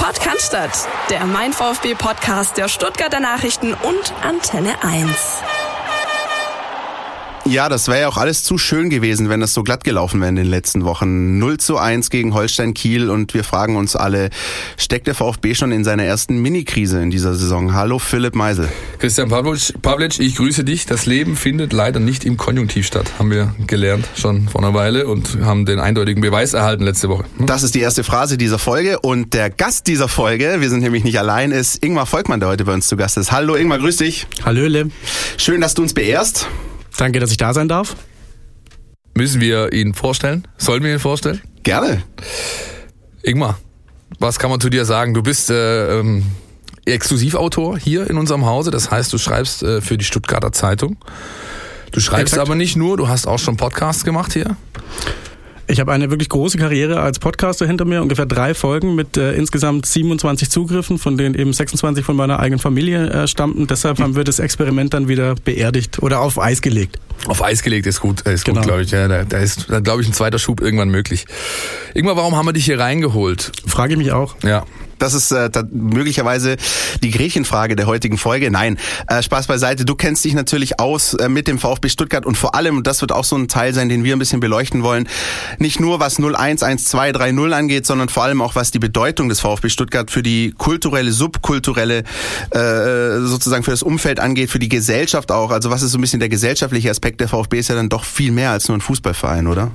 Podcast, der Mein VfB Podcast der Stuttgarter Nachrichten und Antenne 1. Ja, das wäre ja auch alles zu schön gewesen, wenn das so glatt gelaufen wäre in den letzten Wochen. 0 zu 1 gegen Holstein Kiel und wir fragen uns alle, steckt der VfB schon in seiner ersten Mini-Krise in dieser Saison? Hallo Philipp Meisel. Christian Pavlic, ich grüße dich. Das Leben findet leider nicht im Konjunktiv statt, haben wir gelernt schon vor einer Weile und haben den eindeutigen Beweis erhalten letzte Woche. Hm? Das ist die erste Phrase dieser Folge und der Gast dieser Folge, wir sind nämlich nicht allein, ist Ingmar Volkmann, der heute bei uns zu Gast ist. Hallo Ingmar, grüß dich. Hallöle. Schön, dass du uns beehrst. Danke, dass ich da sein darf. Müssen wir ihn vorstellen? Sollen wir ihn vorstellen? Gerne. Ingmar, was kann man zu dir sagen? Du bist äh, ähm, Exklusivautor hier in unserem Hause. Das heißt, du schreibst äh, für die Stuttgarter Zeitung. Du schreibst Exakt. aber nicht nur, du hast auch schon Podcasts gemacht hier. Ich habe eine wirklich große Karriere als Podcaster hinter mir, ungefähr drei Folgen mit äh, insgesamt 27 Zugriffen, von denen eben 26 von meiner eigenen Familie äh, stammten. Deshalb haben wir das Experiment dann wieder beerdigt oder auf Eis gelegt. Auf Eis gelegt ist gut, ist genau. gut, glaube ich. Ja, da, da ist, glaube ich, ein zweiter Schub irgendwann möglich. Irgendwann, warum haben wir dich hier reingeholt? Frage ich mich auch. Ja. Das ist äh, möglicherweise die Gretchenfrage der heutigen Folge. Nein, äh, Spaß beiseite. Du kennst dich natürlich aus äh, mit dem VfB Stuttgart und vor allem, und das wird auch so ein Teil sein, den wir ein bisschen beleuchten wollen, nicht nur was 011230 angeht, sondern vor allem auch was die Bedeutung des VfB Stuttgart für die kulturelle, subkulturelle, äh, sozusagen für das Umfeld angeht, für die Gesellschaft auch. Also was ist so ein bisschen der gesellschaftliche Aspekt der VfB ist ja dann doch viel mehr als nur ein Fußballverein, oder?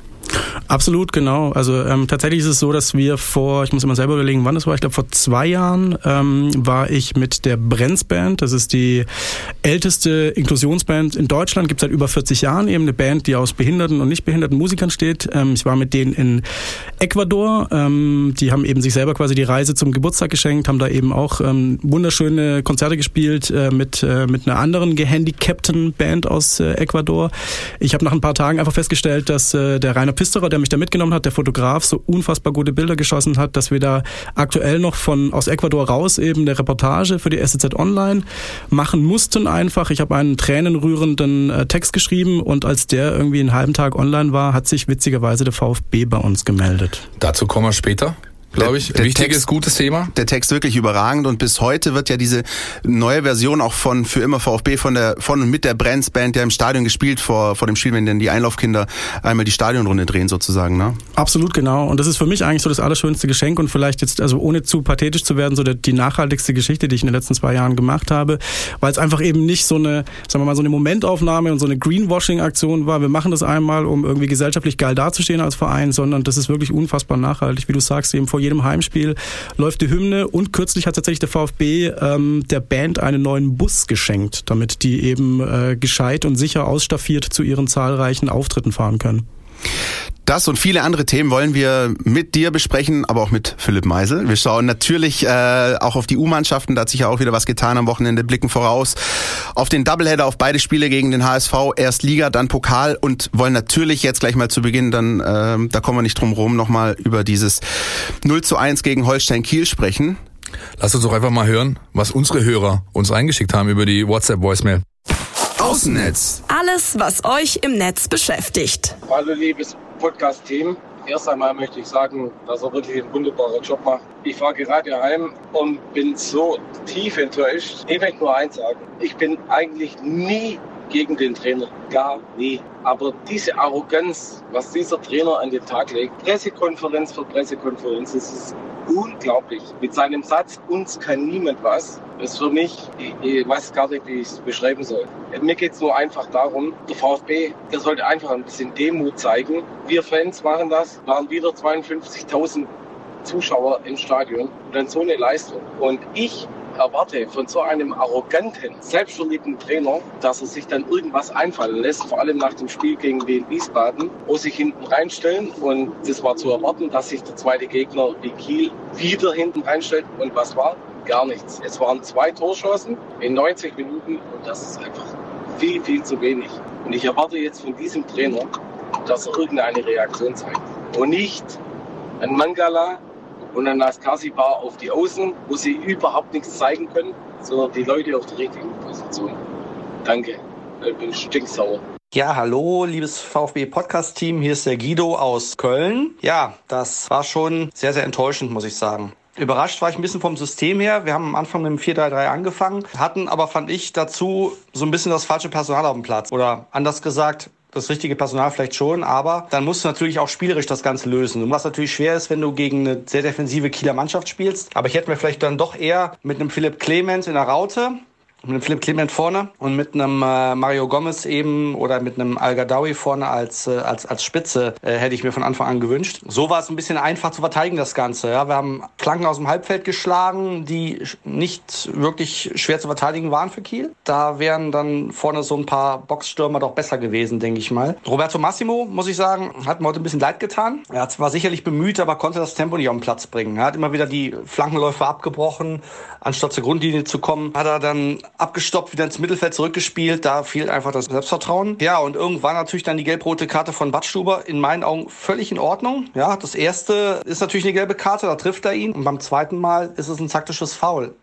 Absolut, genau. Also ähm, tatsächlich ist es so, dass wir vor, ich muss immer selber überlegen, wann das war, ich glaube vor zwei Jahren ähm, war ich mit der Brenz Band, das ist die älteste Inklusionsband in Deutschland, gibt seit über 40 Jahren, eben eine Band, die aus behinderten und nicht behinderten Musikern steht. Ähm, ich war mit denen in Ecuador, ähm, die haben eben sich selber quasi die Reise zum Geburtstag geschenkt, haben da eben auch ähm, wunderschöne Konzerte gespielt äh, mit, äh, mit einer anderen gehandicapten Band aus äh, Ecuador. Ich habe nach ein paar Tagen einfach festgestellt, dass äh, der Rainer Pisterer, der mich da mitgenommen hat, der Fotograf, so unfassbar gute Bilder geschossen hat, dass wir da aktuell noch von aus Ecuador raus eben eine Reportage für die SZ Online machen mussten einfach. Ich habe einen tränenrührenden äh, Text geschrieben und als der irgendwie einen halben Tag online war, hat sich witzigerweise der VfB bei uns gemeldet. Dazu kommen wir später glaube ich. Der, Wichtiges, Text, gutes Thema. Der Text wirklich überragend und bis heute wird ja diese neue Version auch von für immer VfB von der von und mit der Brands Band ja im Stadion gespielt vor vor dem Spiel, wenn dann die Einlaufkinder einmal die Stadionrunde drehen sozusagen, ne? Absolut genau und das ist für mich eigentlich so das allerschönste Geschenk und vielleicht jetzt also ohne zu pathetisch zu werden so der, die nachhaltigste Geschichte, die ich in den letzten zwei Jahren gemacht habe, weil es einfach eben nicht so eine sagen wir mal so eine Momentaufnahme und so eine Greenwashing Aktion war. Wir machen das einmal, um irgendwie gesellschaftlich geil dazustehen als Verein, sondern das ist wirklich unfassbar nachhaltig, wie du sagst, eben vor jedem Heimspiel läuft die Hymne und kürzlich hat tatsächlich der VfB ähm, der Band einen neuen Bus geschenkt, damit die eben äh, gescheit und sicher ausstaffiert zu ihren zahlreichen Auftritten fahren können. Das und viele andere Themen wollen wir mit dir besprechen, aber auch mit Philipp Meisel. Wir schauen natürlich äh, auch auf die U-Mannschaften, da hat sich ja auch wieder was getan am Wochenende, blicken voraus auf den Doubleheader, auf beide Spiele gegen den HSV, erst Liga, dann Pokal und wollen natürlich jetzt gleich mal zu Beginn, dann äh, da kommen wir nicht drum rum, nochmal über dieses 0 zu 1 gegen Holstein Kiel sprechen. Lass uns doch einfach mal hören, was unsere Hörer uns eingeschickt haben über die WhatsApp-Voicemail. Außennetz. Alles, was euch im Netz beschäftigt. Hallo liebes Podcast-Team. Erst einmal möchte ich sagen, dass er wirklich einen wunderbaren Job macht. Ich fahre gerade heim und bin so tief enttäuscht. Ich möchte nur eins sagen. Ich bin eigentlich nie gegen den Trainer. Gar nie. Aber diese Arroganz, was dieser Trainer an den Tag legt, Pressekonferenz für Pressekonferenz, das ist unglaublich. Mit seinem Satz, uns kann niemand was, ist für mich, ich weiß gar nicht, wie ich es beschreiben soll. Mir geht es nur einfach darum, der VfB, der sollte einfach ein bisschen Demut zeigen. Wir Fans machen das, waren wieder 52.000 Zuschauer im Stadion und dann so eine Leistung. Und ich erwarte von so einem arroganten, selbstverliebten Trainer, dass er sich dann irgendwas einfallen lässt, vor allem nach dem Spiel gegen Wien Wiesbaden, wo sich hinten reinstellen. Und das war zu erwarten, dass sich der zweite Gegner wie Kiel wieder hinten reinstellt. Und was war? Gar nichts. Es waren zwei Torschancen in 90 Minuten und das ist einfach viel, viel zu wenig. Und ich erwarte jetzt von diesem Trainer, dass er irgendeine Reaktion zeigt. Und nicht ein Mangala, und dann las Bar auf die Außen, wo sie überhaupt nichts zeigen können, sondern die Leute auf der richtigen Position. Danke, ich bin stinksauer. Ja, hallo, liebes VfB-Podcast-Team. Hier ist der Guido aus Köln. Ja, das war schon sehr, sehr enttäuschend, muss ich sagen. Überrascht war ich ein bisschen vom System her. Wir haben am Anfang mit dem 4-3-3 angefangen, hatten aber, fand ich, dazu so ein bisschen das falsche Personal auf dem Platz. Oder anders gesagt, das richtige Personal vielleicht schon, aber dann musst du natürlich auch spielerisch das Ganze lösen. Und was natürlich schwer ist, wenn du gegen eine sehr defensive Kieler Mannschaft spielst. Aber ich hätte mir vielleicht dann doch eher mit einem Philipp Clemens in der Raute mit einem Philipp Clement vorne und mit einem äh, Mario Gomez eben oder mit einem Al Gadawi vorne als, äh, als, als Spitze äh, hätte ich mir von Anfang an gewünscht. So war es ein bisschen einfach zu verteidigen, das Ganze. Ja, wir haben Flanken aus dem Halbfeld geschlagen, die nicht wirklich schwer zu verteidigen waren für Kiel. Da wären dann vorne so ein paar Boxstürmer doch besser gewesen, denke ich mal. Roberto Massimo, muss ich sagen, hat mir heute ein bisschen leid getan. Er war sicherlich bemüht, aber konnte das Tempo nicht auf den Platz bringen. Er hat immer wieder die Flankenläufe abgebrochen. Anstatt zur Grundlinie zu kommen, hat er dann abgestoppt, wieder ins Mittelfeld zurückgespielt. Da fehlt einfach das Selbstvertrauen. Ja, und irgendwann natürlich dann die gelb-rote Karte von Badstuber. In meinen Augen völlig in Ordnung. Ja, das erste ist natürlich eine gelbe Karte, da trifft er ihn. Und beim zweiten Mal ist es ein taktisches Foul.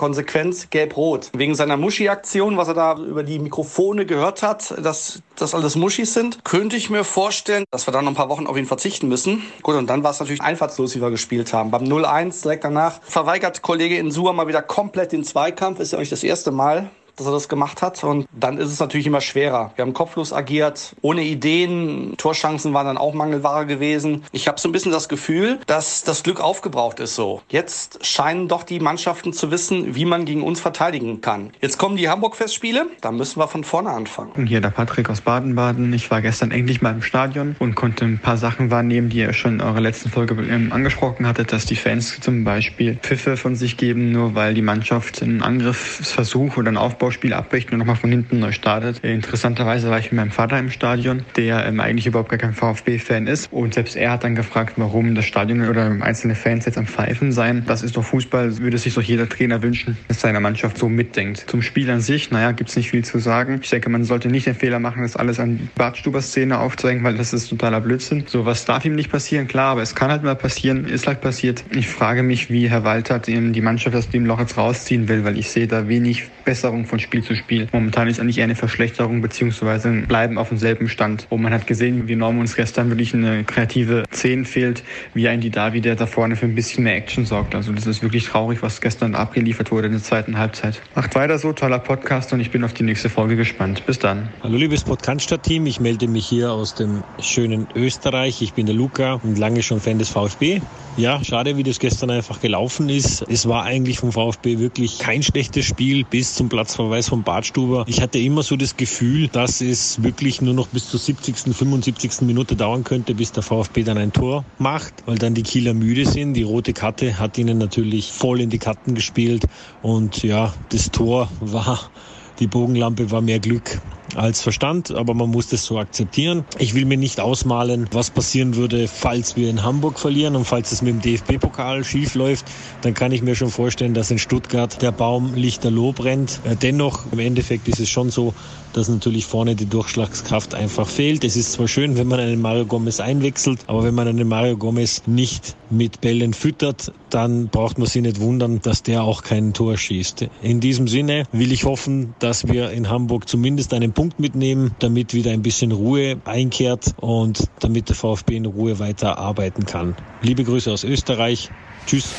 Konsequenz gelb-rot. Wegen seiner Muschi-Aktion, was er da über die Mikrofone gehört hat, dass das alles Muschis sind, könnte ich mir vorstellen, dass wir dann noch ein paar Wochen auf ihn verzichten müssen. Gut, und dann war es natürlich einfallslos, wie wir gespielt haben. Beim 0-1 direkt danach verweigert Kollege Insua mal wieder komplett den Zweikampf. Ist ja nicht das erste Mal dass er das gemacht hat. Und dann ist es natürlich immer schwerer. Wir haben kopflos agiert, ohne Ideen. Torchancen waren dann auch Mangelware gewesen. Ich habe so ein bisschen das Gefühl, dass das Glück aufgebraucht ist so. Jetzt scheinen doch die Mannschaften zu wissen, wie man gegen uns verteidigen kann. Jetzt kommen die Hamburg-Festspiele. Da müssen wir von vorne anfangen. Und hier der Patrick aus Baden-Baden. Ich war gestern endlich mal im Stadion und konnte ein paar Sachen wahrnehmen, die ihr schon in eurer letzten Folge ähm, angesprochen hattet, dass die Fans zum Beispiel Pfiffe von sich geben, nur weil die Mannschaft einen Angriffsversuch oder einen Aufbau Aufbauspiel abbricht und nochmal von hinten neu startet. Interessanterweise war ich mit meinem Vater im Stadion, der ähm, eigentlich überhaupt gar kein VfB-Fan ist. Und selbst er hat dann gefragt, warum das Stadion oder einzelne Fans jetzt am Pfeifen seien. Das ist doch Fußball, würde sich doch jeder Trainer wünschen, dass seine Mannschaft so mitdenkt. Zum Spiel an sich, naja, gibt es nicht viel zu sagen. Ich denke, man sollte nicht den Fehler machen, das alles an Bartstuber-Szene aufzeigen, weil das ist totaler Blödsinn. So was darf ihm nicht passieren, klar, aber es kann halt mal passieren, ist halt passiert. Ich frage mich, wie Herr Walter die Mannschaft aus dem Loch jetzt rausziehen will, weil ich sehe da wenig Besserung von Spiel zu Spiel. Momentan ist eigentlich eher eine Verschlechterung beziehungsweise bleiben auf demselben Stand. Und man hat gesehen, wie Norm uns gestern wirklich eine kreative 10 fehlt, wie ein die Davi, der da vorne für ein bisschen mehr Action sorgt. Also das ist wirklich traurig, was gestern abgeliefert wurde in der zweiten Halbzeit. Macht weiter so, toller Podcast und ich bin auf die nächste Folge gespannt. Bis dann. Hallo liebes Podcast-Team, ich melde mich hier aus dem schönen Österreich. Ich bin der Luca und lange schon Fan des VfB. Ja, schade, wie das gestern einfach gelaufen ist. Es war eigentlich vom VfB wirklich kein schlechtes Spiel bis zum Platzverweis von Bartstuber. Ich hatte immer so das Gefühl, dass es wirklich nur noch bis zur 70., 75. Minute dauern könnte, bis der VfB dann ein Tor macht, weil dann die Kieler müde sind. Die rote Karte hat ihnen natürlich voll in die Karten gespielt und ja, das Tor war die Bogenlampe war mehr Glück als Verstand, aber man muss das so akzeptieren. Ich will mir nicht ausmalen, was passieren würde, falls wir in Hamburg verlieren und falls es mit dem DFB-Pokal schief läuft, dann kann ich mir schon vorstellen, dass in Stuttgart der Baum lichterloh brennt. Äh, dennoch, im Endeffekt ist es schon so, dass natürlich vorne die Durchschlagskraft einfach fehlt. Es ist zwar schön, wenn man einen Mario Gomez einwechselt, aber wenn man einen Mario Gomez nicht mit Bällen füttert, dann braucht man sich nicht wundern, dass der auch kein Tor schießt. In diesem Sinne will ich hoffen, dass wir in Hamburg zumindest einen Punkt mitnehmen, damit wieder ein bisschen Ruhe einkehrt und damit der VfB in Ruhe weiter arbeiten kann. Liebe Grüße aus Österreich. Tschüss.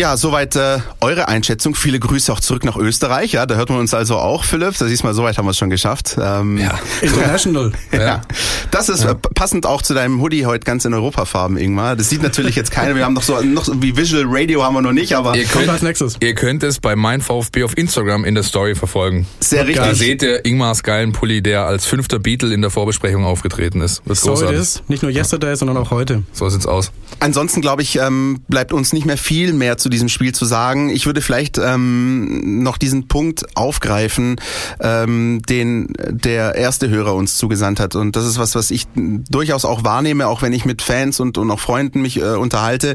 Ja, soweit äh, eure Einschätzung. Viele Grüße auch zurück nach Österreich. Ja, da hört man uns also auch, Philipp. Da siehst du mal, soweit haben wir es schon geschafft. Ähm, ja, international. ja. ja. Das ist ja. Äh, passend auch zu deinem Hoodie heute ganz in Europafarben, Ingmar. Das sieht natürlich jetzt keiner. Wir haben noch so noch wie Visual Radio haben wir noch nicht, aber ihr könnt, als nächstes. Ihr könnt es bei mein VfB auf Instagram in der Story verfolgen. Sehr richtig. Da seht ihr Ingmars geilen Pulli, der als fünfter Beatle in der Vorbesprechung aufgetreten ist. Das ist so großartig. Ist. Nicht nur yesterday, sondern auch heute. So sieht's aus. Ansonsten glaube ich, ähm, bleibt uns nicht mehr viel mehr zu diesem Spiel zu sagen. Ich würde vielleicht ähm, noch diesen Punkt aufgreifen, ähm, den der erste Hörer uns zugesandt hat. Und das ist was, was ich durchaus auch wahrnehme, auch wenn ich mit Fans und, und auch Freunden mich äh, unterhalte.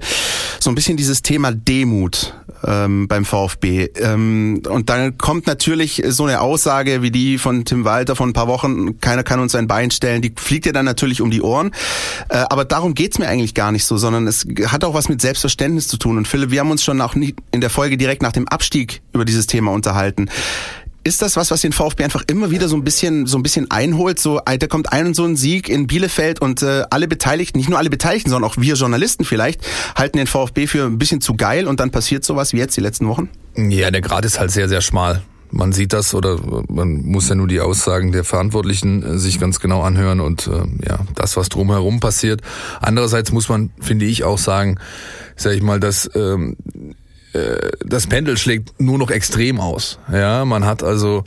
So ein bisschen dieses Thema Demut ähm, beim VfB. Ähm, und dann kommt natürlich so eine Aussage wie die von Tim Walter von ein paar Wochen, keiner kann uns ein Bein stellen, die fliegt ja dann natürlich um die Ohren. Äh, aber darum geht's mir eigentlich gar nicht so, sondern es hat auch was mit Selbstverständnis zu tun. Und Philipp, wir haben uns schon auch nie in der Folge direkt nach dem Abstieg über dieses Thema unterhalten Ist das was, was den VfB einfach immer wieder so ein bisschen, so ein bisschen einholt? So, da kommt ein und so ein Sieg in Bielefeld und äh, alle Beteiligten, nicht nur alle Beteiligten, sondern auch wir Journalisten vielleicht, halten den VfB für ein bisschen zu geil und dann passiert sowas wie jetzt die letzten Wochen? Ja, der Grad ist halt sehr, sehr schmal. Man sieht das oder man muss ja nur die Aussagen der Verantwortlichen äh, sich ganz genau anhören und äh, ja, das, was drumherum passiert. Andererseits muss man, finde ich, auch sagen, sag ich mal, dass ähm, äh, das Pendel schlägt nur noch extrem aus. Ja, man hat also,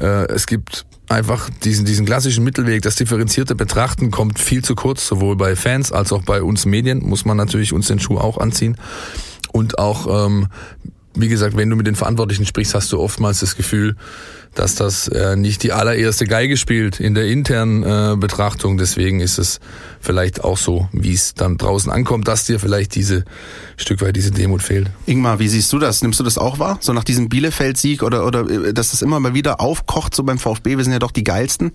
äh, es gibt einfach diesen, diesen klassischen Mittelweg, das differenzierte Betrachten kommt viel zu kurz, sowohl bei Fans als auch bei uns Medien, muss man natürlich uns den Schuh auch anziehen. Und auch, ähm, wie gesagt, wenn du mit den Verantwortlichen sprichst, hast du oftmals das Gefühl, dass das äh, nicht die allererste Geige spielt in der internen äh, Betrachtung. Deswegen ist es vielleicht auch so, wie es dann draußen ankommt, dass dir vielleicht diese Stück weit diese Demut fehlt. Ingmar, wie siehst du das? Nimmst du das auch wahr? So nach diesem Bielefeld-Sieg oder, oder äh, dass das immer mal wieder aufkocht, so beim VfB, wir sind ja doch die geilsten?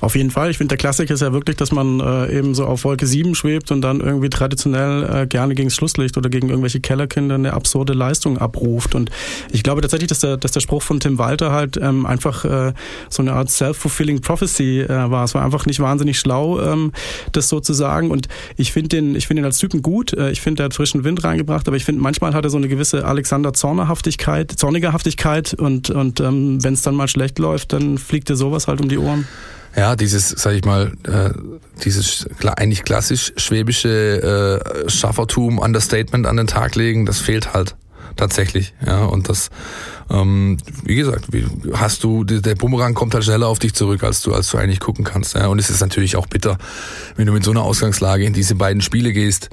Auf jeden Fall. Ich finde, der Klassiker ist ja wirklich, dass man äh, eben so auf Wolke 7 schwebt und dann irgendwie traditionell äh, gerne gegen das Schlusslicht oder gegen irgendwelche Kellerkinder eine absurde Leistung abruft. Und ich glaube tatsächlich, dass der, dass der Spruch von Tim Walter halt ähm, einfach äh, so eine Art self-fulfilling prophecy äh, war. Es war einfach nicht wahnsinnig schlau, ähm, das so zu sagen. Und ich finde den, ich finde ihn als Typen gut. Äh, ich finde, er hat frischen Wind reingebracht, aber ich finde, manchmal hat er so eine gewisse Alexander Zornerhaftigkeit, Zornigerhaftigkeit und, und ähm, wenn es dann mal schlecht läuft, dann fliegt dir sowas halt um die Ohren. Ja, dieses, sag ich mal, äh, dieses eigentlich klassisch schwäbische äh, Schaffertum, Understatement an den Tag legen, das fehlt halt tatsächlich. Ja, und das, ähm, wie gesagt, wie, hast du, der Bumerang kommt halt schneller auf dich zurück, als du, als du eigentlich gucken kannst. Ja, und es ist natürlich auch bitter, wenn du mit so einer Ausgangslage in diese beiden Spiele gehst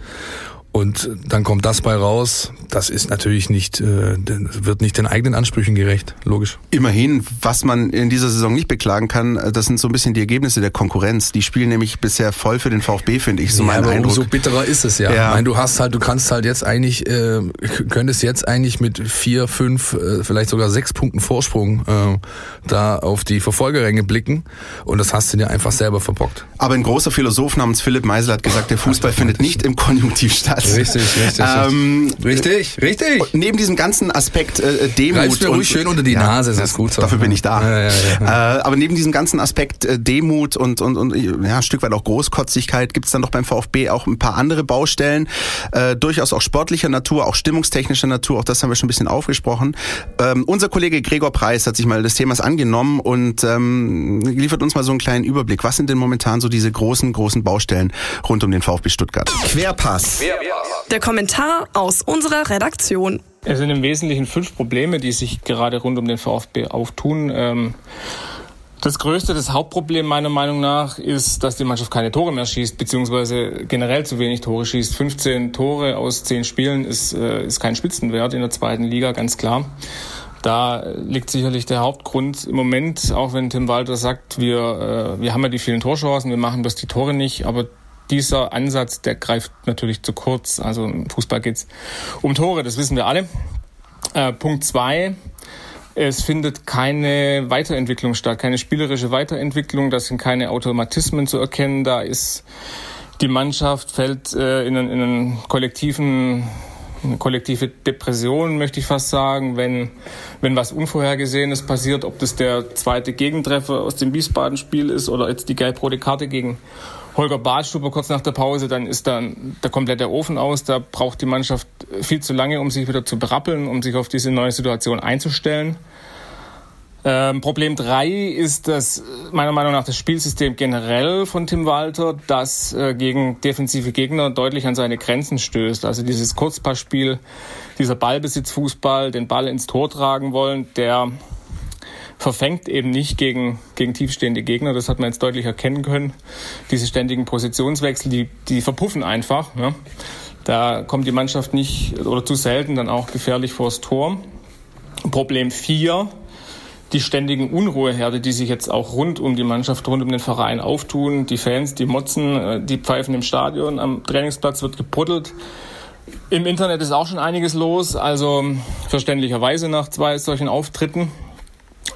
und dann kommt das bei raus. Das ist natürlich nicht, äh, wird nicht den eigenen Ansprüchen gerecht, logisch. Immerhin, was man in dieser Saison nicht beklagen kann, äh, das sind so ein bisschen die Ergebnisse der Konkurrenz. Die spielen nämlich bisher voll für den VfB, finde ich, so ja, mein aber Eindruck. Umso bitterer ist es ja. ja. Ich meine, du hast halt, du kannst halt jetzt eigentlich, äh, könntest jetzt eigentlich mit vier, fünf, äh, vielleicht sogar sechs Punkten Vorsprung äh, da auf die Verfolgerränge blicken und das hast du dir einfach selber verbockt. Aber ein großer Philosoph namens Philipp Meisel hat gesagt, der Fußball findet nicht im Konjunktiv statt. Richtig, richtig. Ähm, richtig, richtig. Neben diesem ganzen Aspekt äh, Demut. Reib's mir ruhig schön unter die ja, Nase, das ist gut so. Dafür bin ich da. Ja, ja, äh, aber neben diesem ganzen Aspekt äh, Demut und, und, und ja, ein Stück weit auch Großkotzigkeit gibt's dann doch beim VfB auch ein paar andere Baustellen. Äh, durchaus auch sportlicher Natur, auch stimmungstechnischer Natur, auch das haben wir schon ein bisschen aufgesprochen. Ähm, unser Kollege Gregor Preis hat sich mal des Themas angenommen und ähm, liefert uns mal so einen kleinen Überblick. Was sind denn momentan so diese großen, großen Baustellen rund um den VfB Stuttgart? Querpass. Querpass. Der Kommentar aus unserer Redaktion. Es sind im Wesentlichen fünf Probleme, die sich gerade rund um den VfB auftun. Ähm, das größte, das Hauptproblem meiner Meinung nach ist, dass die Mannschaft keine Tore mehr schießt, beziehungsweise generell zu wenig Tore schießt. 15 Tore aus 10 Spielen ist, äh, ist kein Spitzenwert in der zweiten Liga, ganz klar. Da liegt sicherlich der Hauptgrund im Moment, auch wenn Tim Walter sagt, wir, äh, wir haben ja die vielen Torchancen, wir machen bloß die Tore nicht, aber dieser Ansatz, der greift natürlich zu kurz. Also im Fußball geht's um Tore, das wissen wir alle. Äh, Punkt zwei. Es findet keine Weiterentwicklung statt, keine spielerische Weiterentwicklung. Da sind keine Automatismen zu erkennen. Da ist die Mannschaft fällt äh, in, einen, in einen kollektiven eine kollektive Depression, möchte ich fast sagen, wenn, wenn was Unvorhergesehenes passiert, ob das der zweite Gegentreffer aus dem Wiesbaden-Spiel ist oder jetzt die gelb-rote Karte gegen Holger Badstube kurz nach der Pause, dann ist dann der komplette Ofen aus. Da braucht die Mannschaft viel zu lange, um sich wieder zu berappeln, um sich auf diese neue Situation einzustellen. Ähm, Problem drei ist das meiner Meinung nach das Spielsystem generell von Tim Walter, das äh, gegen defensive Gegner deutlich an seine Grenzen stößt. Also dieses Kurzpassspiel, dieser Ballbesitzfußball, den Ball ins Tor tragen wollen, der verfängt eben nicht gegen, gegen tiefstehende Gegner. Das hat man jetzt deutlich erkennen können. Diese ständigen Positionswechsel, die, die verpuffen einfach. Ja. Da kommt die Mannschaft nicht oder zu selten dann auch gefährlich vors Tor. Problem vier die ständigen Unruheherde, die sich jetzt auch rund um die Mannschaft, rund um den Verein auftun. Die Fans, die motzen, äh, die pfeifen im Stadion, am Trainingsplatz wird gebuddelt. Im Internet ist auch schon einiges los, also verständlicherweise nach zwei solchen Auftritten.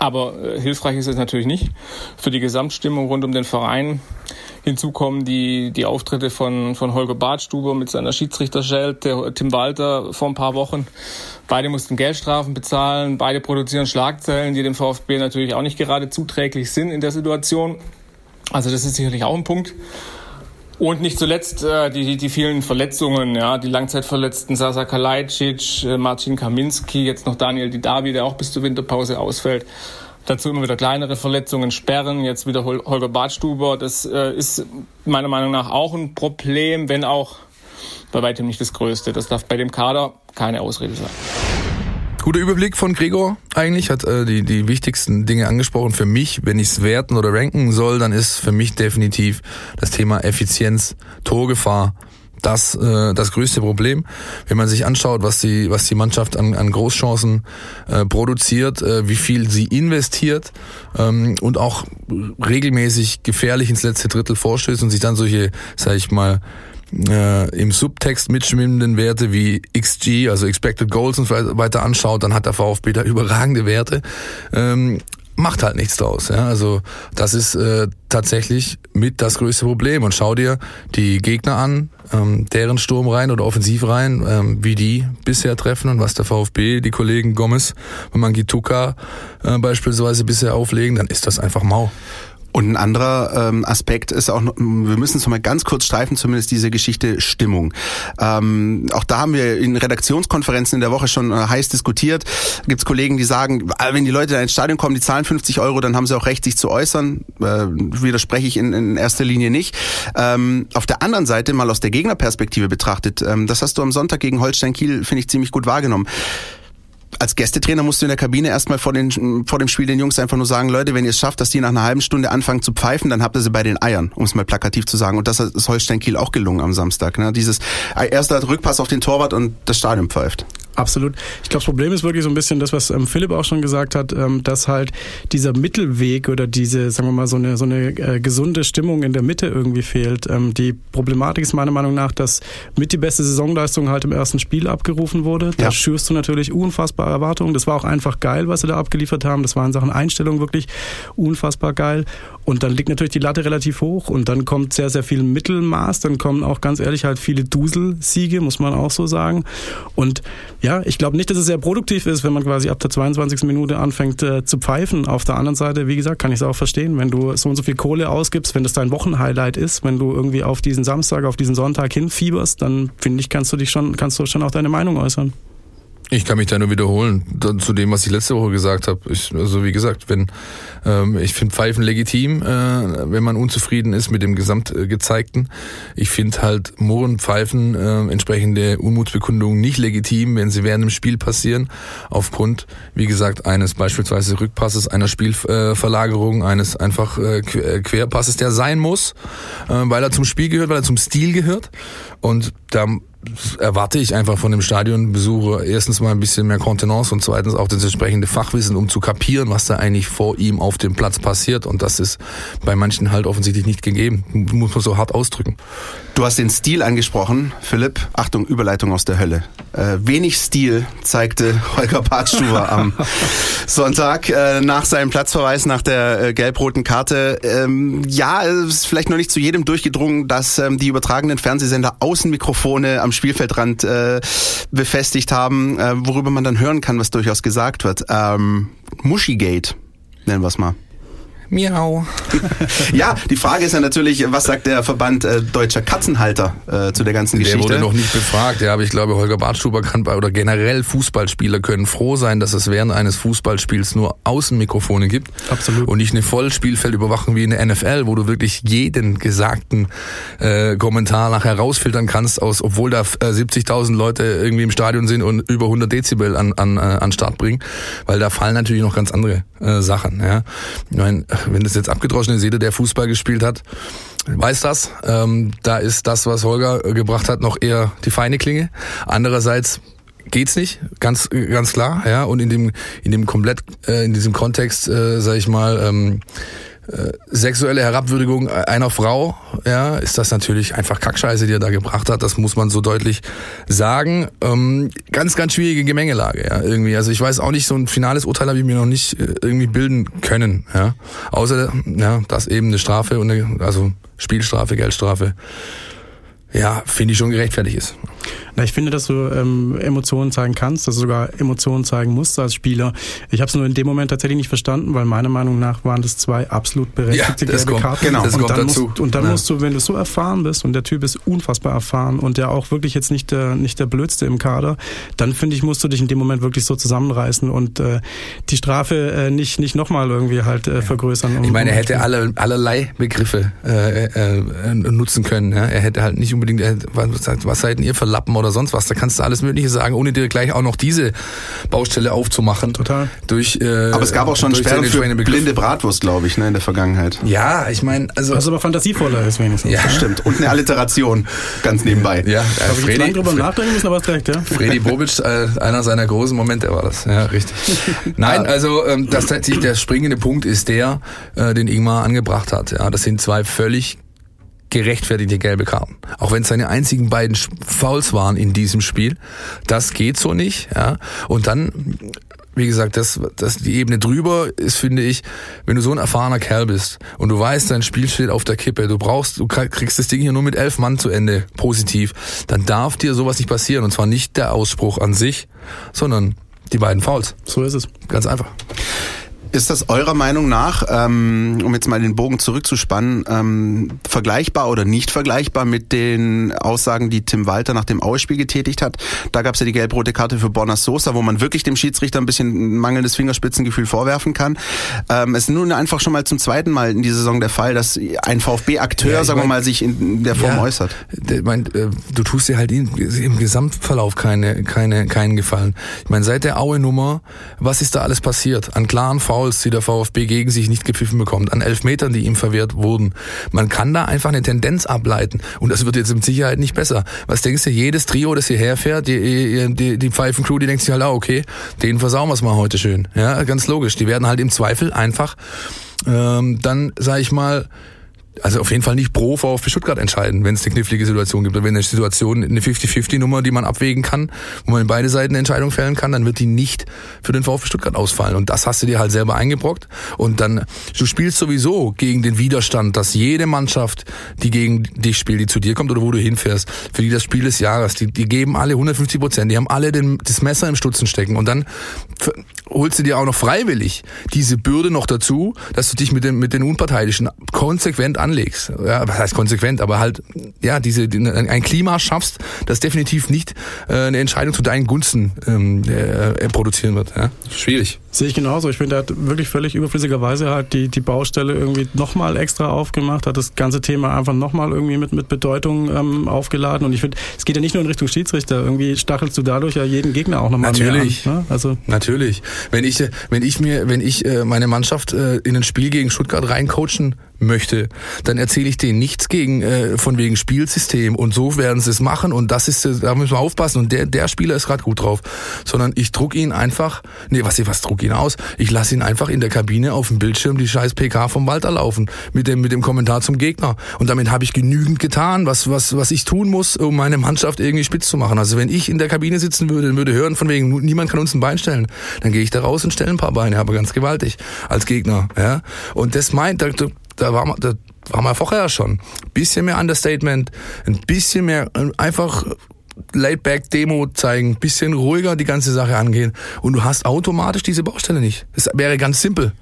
Aber äh, hilfreich ist es natürlich nicht für die Gesamtstimmung rund um den Verein. Hinzu kommen die, die Auftritte von, von Holger Badstuber mit seiner Schiedsrichterschelte, Tim Walter vor ein paar Wochen. Beide mussten Geldstrafen bezahlen, beide produzieren Schlagzeilen, die dem VfB natürlich auch nicht gerade zuträglich sind in der Situation. Also das ist sicherlich auch ein Punkt. Und nicht zuletzt äh, die, die vielen Verletzungen, ja, die Langzeitverletzten Sasa Kalajdzic, äh, Marcin Kaminski, jetzt noch Daniel Didavi, der auch bis zur Winterpause ausfällt. Dazu immer wieder kleinere Verletzungen, Sperren, jetzt wieder Holger Badstuber. Das äh, ist meiner Meinung nach auch ein Problem, wenn auch bei weitem nicht das größte. Das darf bei dem Kader keine Ausrede sein. Guter Überblick von Gregor eigentlich, hat äh, die, die wichtigsten Dinge angesprochen. Für mich, wenn ich es werten oder ranken soll, dann ist für mich definitiv das Thema Effizienz, Torgefahr das äh, das größte Problem. Wenn man sich anschaut, was die was die Mannschaft an, an Großchancen äh, produziert, äh, wie viel sie investiert ähm, und auch regelmäßig gefährlich ins letzte Drittel vorstößt und sich dann solche, sag ich mal, äh, im Subtext mitschwimmenden Werte wie XG, also Expected Goals und so weiter anschaut, dann hat der VfB da überragende Werte. Ähm, macht halt nichts draus. Ja? Also das ist äh, tatsächlich mit das größte Problem. Und schau dir die Gegner an, ähm, deren Sturmreihen oder Offensivreihen, ähm, wie die bisher treffen und was der VfB, die Kollegen Gomez und Mangituka äh, beispielsweise bisher auflegen, dann ist das einfach mau. Und ein anderer ähm, Aspekt ist auch, wir müssen es mal ganz kurz streifen, zumindest diese Geschichte Stimmung. Ähm, auch da haben wir in Redaktionskonferenzen in der Woche schon äh, heiß diskutiert. Gibt es Kollegen, die sagen, ah, wenn die Leute da ins Stadion kommen, die zahlen 50 Euro, dann haben sie auch recht, sich zu äußern. Äh, widerspreche ich in, in erster Linie nicht. Ähm, auf der anderen Seite, mal aus der Gegnerperspektive betrachtet, ähm, das hast du am Sonntag gegen Holstein Kiel, finde ich, ziemlich gut wahrgenommen als Gästetrainer musst du in der Kabine erstmal vor, den, vor dem Spiel den Jungs einfach nur sagen, Leute, wenn ihr es schafft, dass die nach einer halben Stunde anfangen zu pfeifen, dann habt ihr sie bei den Eiern, um es mal plakativ zu sagen. Und das ist Holstein Kiel auch gelungen am Samstag. Ne? Dieses äh, erster Rückpass auf den Torwart und das Stadion pfeift. Absolut. Ich glaube, das Problem ist wirklich so ein bisschen das, was ähm, Philipp auch schon gesagt hat, ähm, dass halt dieser Mittelweg oder diese, sagen wir mal, so eine, so eine äh, gesunde Stimmung in der Mitte irgendwie fehlt. Ähm, die Problematik ist meiner Meinung nach, dass mit die beste Saisonleistung halt im ersten Spiel abgerufen wurde. Da ja. schürst du natürlich unfassbare Erwartungen. Das war auch einfach geil, was sie da abgeliefert haben. Das war in Sachen Einstellung wirklich unfassbar geil. Und dann liegt natürlich die Latte relativ hoch und dann kommt sehr, sehr viel Mittelmaß. Dann kommen auch ganz ehrlich halt viele Duselsiege, muss man auch so sagen. Und ja, ich glaube nicht, dass es sehr produktiv ist, wenn man quasi ab der 22. Minute anfängt äh, zu pfeifen. Auf der anderen Seite, wie gesagt, kann ich es auch verstehen, wenn du so und so viel Kohle ausgibst, wenn das dein Wochenhighlight ist, wenn du irgendwie auf diesen Samstag, auf diesen Sonntag hinfieberst, dann finde ich, kannst du dich schon, kannst du schon auch deine Meinung äußern. Ich kann mich da nur wiederholen zu dem, was ich letzte Woche gesagt habe. Ich, also wie gesagt, wenn ähm, ich finde Pfeifen legitim, äh, wenn man unzufrieden ist mit dem Gesamtgezeigten. Ich finde halt Murren, Pfeifen, äh, entsprechende Unmutsbekundungen nicht legitim, wenn sie während dem Spiel passieren, aufgrund, wie gesagt, eines beispielsweise Rückpasses, einer Spielverlagerung, eines einfach äh, Querpasses, der sein muss, äh, weil er zum Spiel gehört, weil er zum Stil gehört. Und da erwarte ich einfach von dem Stadionbesucher erstens mal ein bisschen mehr Kontenance und zweitens auch das entsprechende Fachwissen, um zu kapieren, was da eigentlich vor ihm auf dem Platz passiert. Und das ist bei manchen halt offensichtlich nicht gegeben. Muss man so hart ausdrücken. Du hast den Stil angesprochen, Philipp. Achtung, Überleitung aus der Hölle. Äh, wenig Stil zeigte Holger Bartstuber am Sonntag äh, nach seinem Platzverweis, nach der äh, gelb-roten Karte. Ähm, ja, es ist vielleicht noch nicht zu jedem durchgedrungen, dass ähm, die übertragenen Fernsehsender Außenmikrofone am Spielfeldrand äh, befestigt haben, äh, worüber man dann hören kann, was durchaus gesagt wird. Ähm, Mushigate, nennen wir es mal. Miau. ja, die Frage ist ja natürlich, was sagt der Verband äh, Deutscher Katzenhalter äh, zu der ganzen Geschichte? Der wurde noch nicht befragt, ja, aber ich glaube, Holger Bartschuber kann bei, oder generell Fußballspieler können froh sein, dass es während eines Fußballspiels nur Außenmikrofone gibt. Absolut. Und nicht eine Vollspielfeldüberwachung wie in der NFL, wo du wirklich jeden gesagten äh, Kommentar nachher rausfiltern kannst, aus, obwohl da äh, 70.000 Leute irgendwie im Stadion sind und über 100 Dezibel an, an, äh, an Start bringen, weil da fallen natürlich noch ganz andere äh, Sachen. Ja. Ich meine, wenn das jetzt abgedroschen ist, jeder, der Fußball gespielt hat, weiß das. Ähm, da ist das, was Holger gebracht hat, noch eher die feine Klinge. Andererseits geht's nicht, ganz ganz klar, ja. Und in dem in dem komplett äh, in diesem Kontext, äh, sage ich mal. Ähm, äh, sexuelle Herabwürdigung einer Frau, ja, ist das natürlich einfach Kackscheiße, die er da gebracht hat. Das muss man so deutlich sagen. Ähm, ganz, ganz schwierige Gemengelage, ja, irgendwie. Also ich weiß auch nicht, so ein finales Urteil habe ich mir noch nicht äh, irgendwie bilden können, ja. Außer, ja, dass eben eine Strafe und eine, also Spielstrafe, Geldstrafe, ja, finde ich schon gerechtfertigt ist. Na, ich finde, dass du ähm, Emotionen zeigen kannst, dass du sogar Emotionen zeigen musst als Spieler. Ich habe es nur in dem Moment tatsächlich nicht verstanden, weil meiner Meinung nach waren das zwei absolut berechtigte ja, gelbe Karten. Genau, das und kommt dann dazu. Musst, und dann ja. musst du, wenn du so erfahren bist und der Typ ist unfassbar erfahren und der auch wirklich jetzt nicht der nicht der blödste im Kader, dann finde ich, musst du dich in dem Moment wirklich so zusammenreißen und äh, die Strafe äh, nicht nicht nochmal irgendwie halt äh, vergrößern. Um, Ich meine, er hätte alle, allerlei Begriffe äh, äh, nutzen können. Ja? Er hätte halt nicht unbedingt, äh, was, was seid ihr für Lappen oder sonst was. Da kannst du alles Mögliche sagen, ohne dir gleich auch noch diese Baustelle aufzumachen. Total. Durch, äh, Aber es gab auch schon Sperren für Begriff. blinde Bratwurst, glaube ich, ne, in der Vergangenheit. Ja, ich meine, also was aber fantasievoller ist wenigstens. Ja. Stimmt. Und eine Alliteration, ganz nebenbei. ja, äh, Habe ich lange drüber nachdenken müssen, aber hast recht, ja. Freddy Bobic, äh, einer seiner großen Momente war das. Ja, richtig. Nein, also ähm, das der springende Punkt ist der, äh, den Ingmar angebracht hat. Ja, das sind zwei völlig gerechtfertigte gelbe Karten. Auch wenn es seine einzigen beiden Fouls waren in diesem Spiel. Das geht so nicht. Ja. Und dann, wie gesagt, das, das die Ebene drüber ist, finde ich, wenn du so ein erfahrener Kerl bist und du weißt, dein Spiel steht auf der Kippe, du brauchst, du kriegst das Ding hier nur mit elf Mann zu Ende, positiv, dann darf dir sowas nicht passieren. Und zwar nicht der Ausspruch an sich, sondern die beiden Fouls. So ist es. Ganz einfach. Ist das eurer Meinung nach, ähm, um jetzt mal den Bogen zurückzuspannen, ähm, vergleichbar oder nicht vergleichbar mit den Aussagen, die Tim Walter nach dem Ausspiel getätigt hat? Da gab es ja die gelb-rote Karte für Borna Sosa, wo man wirklich dem Schiedsrichter ein bisschen mangelndes Fingerspitzengefühl vorwerfen kann. Ähm, es ist nun einfach schon mal zum zweiten Mal in dieser Saison der Fall, dass ein VfB-Akteur, Ja, ich sagen wir mein- mal, sich in der Form Ja, äußert. der- mein, äh, du tust dir halt im, im Gesamtverlauf keine, keine, keinen Gefallen. Ich meine, seit der Aue-Nummer, was ist da alles passiert? An klaren Fouls, die der VfB gegen sich nicht gepfiffen bekommt, an Elfmetern, die ihm verwehrt wurden. Man kann da einfach eine Tendenz ableiten. Und das wird jetzt mit Sicherheit nicht besser. Was denkst du, jedes Trio, das hierher fährt, die, die, die Pfeifencrew, die denkt sich halt, ah, okay, den versauen wir es mal heute schön. Ja, ganz logisch. Die werden halt im Zweifel einfach ähm, dann, sag ich mal, also auf jeden Fall nicht pro VfB Stuttgart entscheiden, wenn es eine knifflige Situation gibt. Oder wenn eine Situation, eine 50-50-Nummer, die man abwägen kann, wo man in beide Seiten eine Entscheidung fällen kann, dann wird die nicht für den VfB Stuttgart ausfallen. Und das hast du dir halt selber eingebrockt. Und dann, du spielst sowieso gegen den Widerstand, dass jede Mannschaft, die gegen dich spielt, die zu dir kommt oder wo du hinfährst, für die das Spiel des Jahres, die, die geben alle 150 Prozent, die haben alle den, das Messer im Stutzen stecken. Und dann holst du dir auch noch freiwillig diese Bürde noch dazu, dass du dich mit, dem, mit den Unparteiischen konsequent anlegst. Ja, was heißt konsequent, aber halt ja diese die- ein Klima schaffst, das definitiv nicht äh, eine Entscheidung zu deinen Gunsten ähm, äh, produzieren wird. Ja? Schwierig. Sehe ich genauso. Ich finde, er hat wirklich völlig überflüssigerweise halt die, die Baustelle irgendwie nochmal extra aufgemacht, hat das ganze Thema einfach nochmal irgendwie mit, mit Bedeutung ähm, aufgeladen. Und ich finde, es geht ja nicht nur in Richtung Schiedsrichter. Irgendwie stachelst du dadurch ja jeden Gegner auch nochmal Natürlich. mehr an. Ne? Also Natürlich. Wenn ich, äh, wenn ich mir, wenn ich äh, meine Mannschaft äh, in ein Spiel gegen Stuttgart reincoachen möchte, dann erzähle ich denen nichts gegen äh, von wegen Spielsystem und so werden sie es machen und das ist, äh, da müssen wir aufpassen und der der Spieler ist gerade gut drauf, sondern ich druck ihn einfach, nee, was was druck ihn aus? Ich lasse ihn einfach in der Kabine auf dem Bildschirm die scheiß PK vom Walter laufen mit dem mit dem Kommentar zum Gegner und damit habe ich genügend getan, was was was ich tun muss, um meine Mannschaft irgendwie spitz zu machen. Also wenn ich in der Kabine sitzen würde, und würde hören von wegen niemand kann uns ein Bein stellen, dann gehe ich da raus und stelle ein paar Beine, aber ganz gewaltig als Gegner, ja? Und das meint da, da, war man da waren wir vorher schon. Bisschen mehr Understatement, ein bisschen mehr äh, einfach Laidback Demo zeigen, bisschen ruhiger die ganze Sache angehen und du hast automatisch diese Baustelle nicht. Das wäre ganz simpel.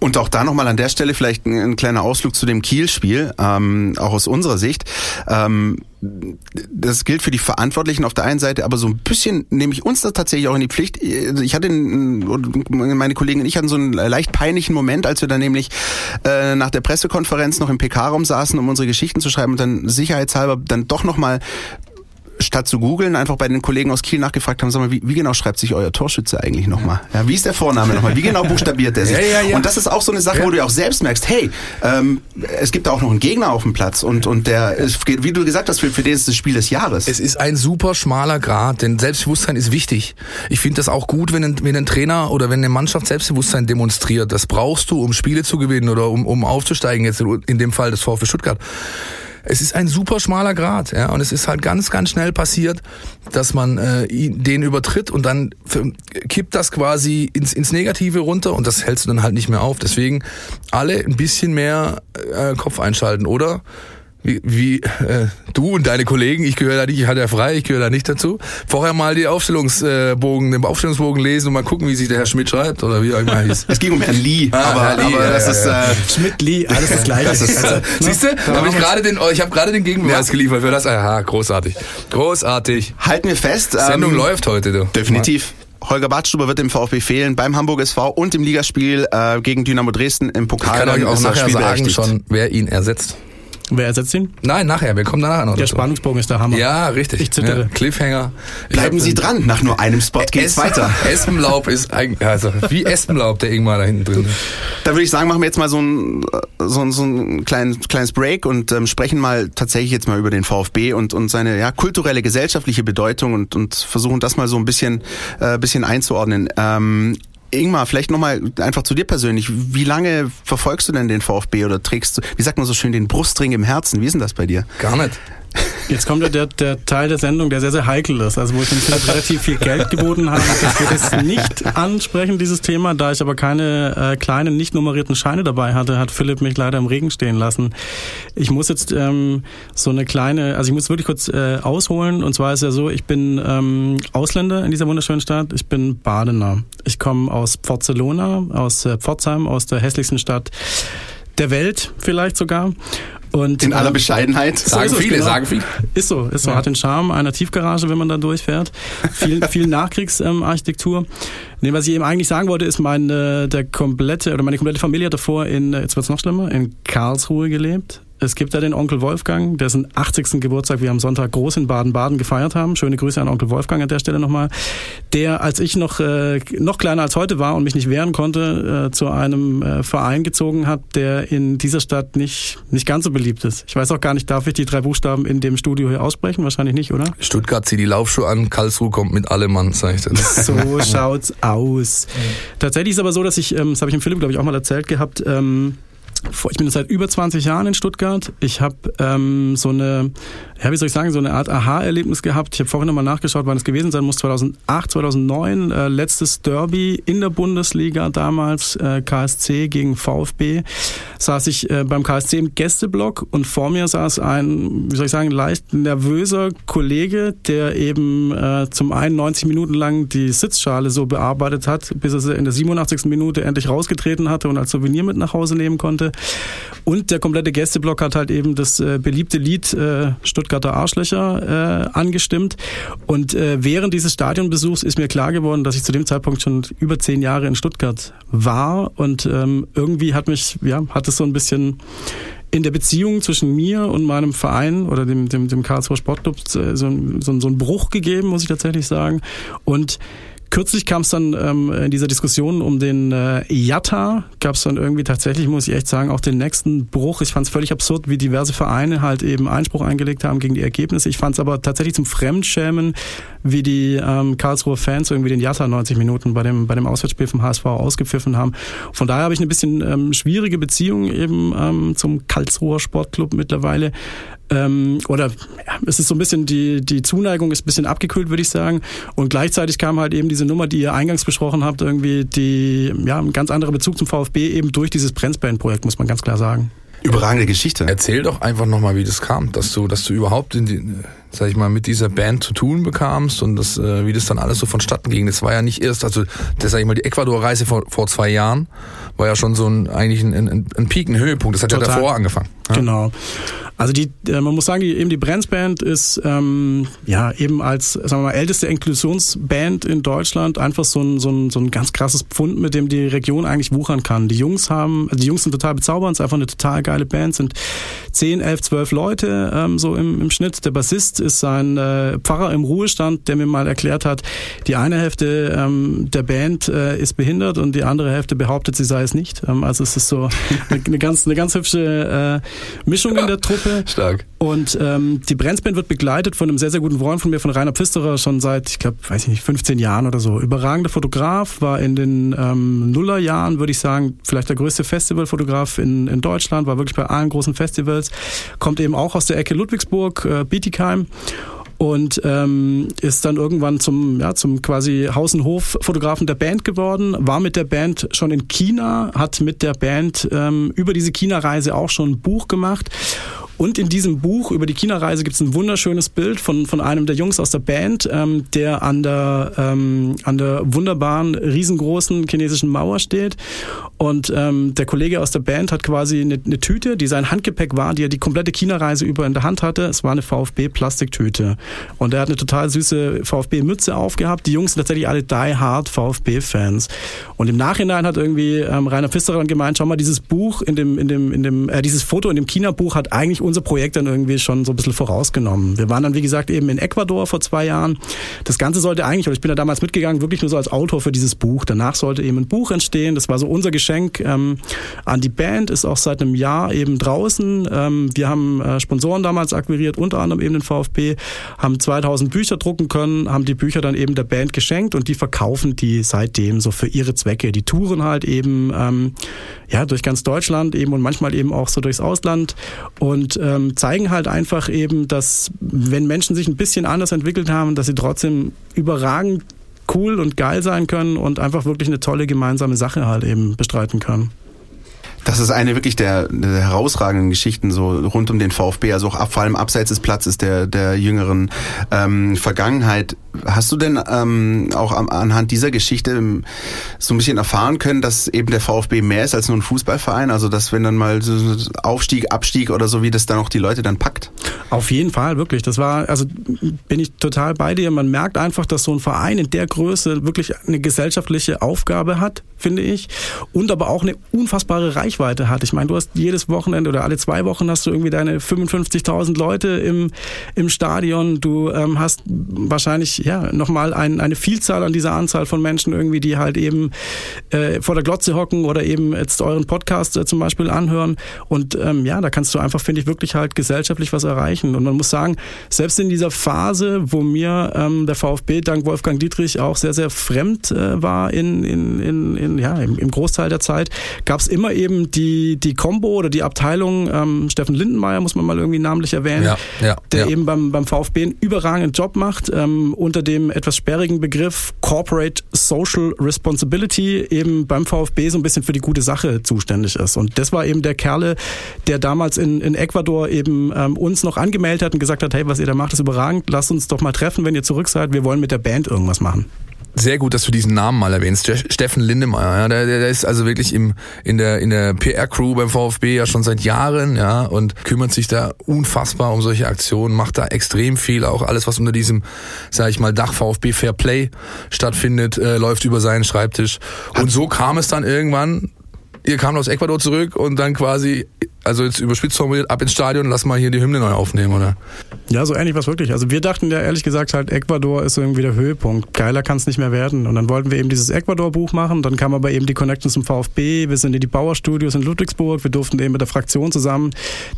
Und auch da nochmal an der Stelle vielleicht ein, ein kleiner Ausflug zu dem Kiel-Spiel, ähm, auch aus unserer Sicht. Ähm, das gilt für die Verantwortlichen auf der einen Seite, aber so ein bisschen nehme ich uns das tatsächlich auch in die Pflicht. Ich hatte, meine Kollegen und ich hatten so einen leicht peinlichen Moment, als wir dann nämlich äh, nach der Pressekonferenz noch im PK-Raum saßen, um unsere Geschichten zu schreiben und dann sicherheitshalber dann doch nochmal statt zu googeln, einfach bei den Kollegen aus Kiel nachgefragt haben, sag mal, wie, wie genau schreibt sich euer Torschütze eigentlich nochmal? Ja, wie ist der Vorname nochmal? Wie genau buchstabiert der sich? Ja, ja, ja. Und das ist auch so eine Sache, wo du auch selbst merkst, hey, ähm, es gibt da auch noch einen Gegner auf dem Platz und, und der, ist, wie du gesagt hast, für, für den ist das Spiel des Jahres. Es ist ein super schmaler Grad, denn Selbstbewusstsein ist wichtig. Ich finde das auch gut, wenn ein, wenn ein Trainer oder wenn eine Mannschaft Selbstbewusstsein demonstriert. Das brauchst du, um Spiele zu gewinnen oder um, um aufzusteigen, jetzt in dem Fall des VfB Stuttgart. Es ist ein super schmaler Grad, ja, und es ist halt ganz, ganz schnell passiert, dass man äh, den übertritt und dann kippt das quasi ins, ins Negative runter und das hältst du dann halt nicht mehr auf. Deswegen alle ein bisschen mehr äh, Kopf einschalten, oder? Wie, wie äh, du und deine Kollegen, ich gehöre da nicht, ich hatte ja frei, ich gehöre da nicht dazu. Vorher mal die Aufstellungsbogen, den Aufstellungsbogen lesen und mal gucken, wie sich der Herr Schmidt schreibt oder wie auch immer hieß. Es ging um Herrn Lee, Ah, aber, Herr Lee, aber ja, das ja, ist ja. äh, Schmidt, Lee, alles das Gleiche. Das ist, äh, Siehst du? Da Habe ich gerade den, ich habe gerade den Gegenbeweis geliefert für das. Aha, großartig, großartig. halten wir fest. Sendung ähm, läuft heute, du. Definitiv. Holger Badstuber wird dem VfB fehlen beim Hamburg SV und im Ligaspiel äh, gegen Dynamo Dresden im Ich Pokal. kann euch dann auch er nachher sagen schon, wer ihn ersetzt. Wer ersetzt ihn? Nein, nachher, wir kommen danach noch Der dazu. Spannungsbogen ist der Hammer. Ja, richtig. Ich zittere. Ja, Cliffhanger. Ich Bleiben hab Sie dran. Nach nur einem Spot geht's weiter. Espenlaub ist eigentlich, also wie Espenlaub, der Ingmar da hinten drin ist. Da würde ich sagen, machen wir jetzt mal so ein, so ein, so ein kleines, kleines Break und ähm, sprechen mal tatsächlich jetzt mal über den VfB und, und seine ja, kulturelle, gesellschaftliche Bedeutung und, und versuchen das mal so ein bisschen, äh, bisschen einzuordnen. Ähm, Ingmar, vielleicht nochmal einfach zu dir persönlich. Wie lange verfolgst du denn den VfB oder trägst du, wie sagt man so schön, den Brustring im Herzen? Wie ist denn das bei dir? Gar nicht. Jetzt kommt der, der Teil der Sendung, der sehr, sehr heikel ist. Also wo ich Philipp relativ viel Geld geboten habe, dass wir das nicht ansprechen, dieses Thema. Da ich aber keine äh, kleinen, nicht nummerierten Scheine dabei hatte, hat Philipp mich leider im Regen stehen lassen. Ich muss jetzt ähm, so eine kleine, also ich muss wirklich kurz äh, ausholen. Und zwar ist ja so, ich bin ähm, Ausländer in dieser wunderschönen Stadt. Ich bin Badener. Ich komme aus Barcelona, aus äh, Pforzheim, aus der hässlichsten Stadt der Welt vielleicht sogar. Und In aller ähm, Bescheidenheit. So Sagen ist es, viele, genau. sagen viele. Ist so, ist so. Hat den Charme einer Tiefgarage, wenn man da durchfährt. Viel, viel Nachkriegsarchitektur. nee, was ich eben eigentlich sagen wollte, ist meine, der komplette, oder meine komplette Familie hat davor in, jetzt wird's noch schlimmer, in Karlsruhe gelebt. Es gibt da den Onkel Wolfgang, dessen 80. Geburtstag wir am Sonntag groß in Baden-Baden gefeiert haben. Schöne Grüße an Onkel Wolfgang an der Stelle nochmal. Der, als ich noch, äh, noch kleiner als heute war und mich nicht wehren konnte, äh, zu einem äh, Verein gezogen hat, der in dieser Stadt nicht, nicht ganz so beliebt ist. Ich weiß auch gar nicht, darf ich die drei Buchstaben in dem Studio hier aussprechen? Wahrscheinlich nicht, oder? Stuttgart zieht die Laufschuhe an, Karlsruhe kommt mit allem Mann, sag ich dir. So schaut's aus. Tatsächlich ist aber so, dass ich, ähm, das habe ich dem Philipp, glaube ich, auch mal erzählt gehabt, ähm, ich bin seit über 20 Jahren in Stuttgart. Ich habe ähm, so eine, ja, wie soll ich sagen, so eine Art Aha-Erlebnis gehabt. Ich habe vorhin nochmal nachgeschaut, wann es gewesen sein muss. 2008, 2009, äh, letztes Derby in der Bundesliga damals, äh, KSC gegen VfB. Saß ich äh, beim KSC im Gästeblock und vor mir saß ein, wie soll ich sagen, leicht nervöser Kollege, der eben äh, zum einen 90 Minuten lang die Sitzschale so bearbeitet hat, bis er sie in der 87. Minute endlich rausgetreten hatte und als Souvenir mit nach Hause nehmen konnte. Und der komplette Gästeblock hat halt eben das äh, beliebte Lied äh, Stuttgarter Arschlöcher äh, angestimmt. Und äh, während dieses Stadionbesuchs ist mir klar geworden, dass ich zu dem Zeitpunkt schon über zehn Jahre in Stuttgart war. Und ähm, irgendwie hat mich, ja, hat es so ein bisschen in der Beziehung zwischen mir und meinem Verein oder dem, dem, dem Karlsruher Sportclub äh, so, so, so einen Bruch gegeben, muss ich tatsächlich sagen. Und Kürzlich kam es dann ähm, in dieser Diskussion um den äh, Jatta, gab es dann irgendwie tatsächlich, muss ich echt sagen, auch den nächsten Bruch. Ich fand es völlig absurd, wie diverse Vereine halt eben Einspruch eingelegt haben gegen die Ergebnisse. Ich fand es aber tatsächlich zum Fremdschämen, wie die ähm, Karlsruher Fans irgendwie den Jatta 90 Minuten bei dem, bei dem Auswärtsspiel vom HSV ausgepfiffen haben. Von daher habe ich eine bisschen ähm, schwierige Beziehung eben ähm, zum Karlsruher Sportclub mittlerweile. Ähm, oder ja, es ist so ein bisschen, die, die Zuneigung ist ein bisschen abgekühlt, würde ich sagen. Und gleichzeitig kam halt eben diese Nummer, die ihr eingangs besprochen habt, irgendwie die, ja, ein ganz anderer Bezug zum VfB eben durch dieses Brenzband-Projekt, muss man ganz klar sagen. Überragende Geschichte. Erzähl doch einfach nochmal, wie das kam, dass du, dass du überhaupt in die, sag ich mal, mit dieser Band zu tun bekamst und das, äh, wie das dann alles so vonstatten ging. Das war ja nicht erst, also das sag ich mal, die Ecuador-Reise vor, vor zwei Jahren war ja schon so ein eigentlich ein, ein, ein Peak, ein Höhepunkt. Das hat ja Total. davor angefangen. Ja? Genau. Also die, äh, man muss sagen, die, eben die Brenz-Band ist ähm, ja eben als sagen wir mal älteste Inklusionsband in Deutschland einfach so ein, so, ein, so ein ganz krasses Pfund, mit dem die Region eigentlich wuchern kann. Die Jungs haben, also die Jungs sind total bezaubernd, ist einfach eine total geile Band, sind 10, 11, 12 Leute ähm, so im, im Schnitt. Der Bassist ist ein äh, Pfarrer im Ruhestand, der mir mal erklärt hat, die eine Hälfte ähm, der Band äh, ist behindert und die andere Hälfte behauptet, sie sei es nicht. Ähm, also es ist so eine, eine ganz, eine ganz hübsche äh, Mischung in der Truppe. Stark. Und ähm, die Brenzband wird begleitet von einem sehr, sehr guten Freund von mir, von Rainer Pfisterer, schon seit, ich glaube, weiß ich nicht, 15 Jahren oder so. Überragender Fotograf, war in den ähm, Nullerjahren, würde ich sagen, vielleicht der größte Festivalfotograf in, in Deutschland, war wirklich bei allen großen Festivals, kommt eben auch aus der Ecke Ludwigsburg, äh, Bietigheim und ähm, ist dann irgendwann zum ja zum quasi Haus- und Hof-Fotografen der Band geworden, war mit der Band schon in China, hat mit der Band ähm, über diese China-Reise auch schon ein Buch gemacht und in diesem Buch über die China-Reise gibt es ein wunderschönes Bild von, von einem der Jungs aus der Band, ähm, der an der, ähm, an der wunderbaren, riesengroßen chinesischen Mauer steht. Und ähm, der Kollege aus der Band hat quasi eine, eine Tüte, die sein Handgepäck war, die er die komplette China-Reise über in der Hand hatte. Es war eine VfB-Plastiktüte. Und er hat eine total süße VfB-Mütze aufgehabt. Die Jungs sind tatsächlich alle die-hard VfB-Fans. Und im Nachhinein hat irgendwie ähm, Rainer Pfisterer dann gemeint, schau mal, dieses Buch in dem, in dem, in dem, äh, dieses Foto in dem China-Buch hat eigentlich unser Projekt dann irgendwie schon so ein bisschen vorausgenommen. Wir waren dann, wie gesagt, eben in Ecuador vor zwei Jahren. Das Ganze sollte eigentlich, oder ich bin da damals mitgegangen, wirklich nur so als Autor für dieses Buch. Danach sollte eben ein Buch entstehen. Das war so unser Geschenk ähm, an die Band, ist auch seit einem Jahr eben draußen. Ähm, wir haben äh, Sponsoren damals akquiriert, unter anderem eben den VfB, haben 2000 Bücher drucken können, haben die Bücher dann eben der Band geschenkt und die verkaufen die seitdem so für ihre Zwecke. Die touren halt eben ähm, ja durch ganz Deutschland eben und manchmal eben auch so durchs Ausland und ähm, zeigen halt einfach eben, dass wenn Menschen sich ein bisschen anders entwickelt haben, dass sie trotzdem überragend cool und geil sein können und einfach wirklich eine tolle gemeinsame Sache halt eben bestreiten können. Das ist eine wirklich der, der, herausragenden Geschichten so rund um den VfB, also auch ab, vor allem abseits des Platzes der, der jüngeren ähm, Vergangenheit. Hast du denn ähm, auch am, anhand dieser Geschichte ähm, so ein bisschen erfahren können, dass eben der VfB mehr ist als nur ein Fußballverein? Also dass wenn dann mal so Aufstieg, Abstieg oder so, wie das dann auch die Leute dann packt? Auf jeden Fall, wirklich. Das war, also bin ich total bei dir. Man merkt einfach, dass so ein Verein in der Größe wirklich eine gesellschaftliche Aufgabe hat, finde ich, und aber auch eine unfassbare Reichweite hat. Ich meine, du hast jedes Wochenende oder alle zwei Wochen hast du irgendwie deine 55.000 Leute im, im Stadion. Du ähm, hast wahrscheinlich ja nochmal ein, eine Vielzahl an dieser Anzahl von Menschen irgendwie, die halt eben äh, vor der Glotze hocken oder eben jetzt euren Podcast äh, zum Beispiel anhören. Und ähm, ja, da kannst du einfach, finde ich, wirklich halt gesellschaftlich was erreichen. Und man muss sagen, selbst in dieser Phase, wo mir ähm, der VfB dank Wolfgang Dietrich auch sehr, sehr fremd äh, war in, in, in, in, ja, im, im Großteil der Zeit, gab es immer eben die, die Combo oder die Abteilung, ähm, Steffen Lindenmeier muss man mal irgendwie namentlich erwähnen, ja, ja, der ja. eben beim, beim VfB einen überragenden Job macht, ähm, unter dem etwas sperrigen Begriff Corporate Social Responsibility eben beim VfB so ein bisschen für die gute Sache zuständig ist. Und das war eben der Kerle, der damals in, in Ecuador eben ähm, uns noch angemeldet hat und gesagt hat, hey, was ihr da macht, ist überragend, lasst uns doch mal treffen, wenn ihr zurück seid, wir wollen mit der Band irgendwas machen sehr gut, dass du diesen Namen mal erwähnst. Steffen Lindemeyer, ja, der, der ist also wirklich im, in der, in der PR-Crew beim VfB ja schon seit Jahren, ja, und kümmert sich da unfassbar um solche Aktionen, macht da extrem viel, auch alles, was unter diesem, sag ich mal, Dach VfB Fair Play stattfindet, äh, läuft über seinen Schreibtisch. Und so kam es dann irgendwann, ihr kamt aus Ecuador zurück und dann quasi also jetzt überspitzt formuliert, ab ins Stadion, lass mal hier die Hymne neu aufnehmen, oder? Ja, so ähnlich was wirklich. Also wir dachten ja ehrlich gesagt halt, Ecuador ist irgendwie der Höhepunkt. Geiler kann es nicht mehr werden. Und dann wollten wir eben dieses Ecuador-Buch machen. Dann kam aber eben die Connection zum VfB. Wir sind in die Bauerstudios in Ludwigsburg. Wir durften eben mit der Fraktion zusammen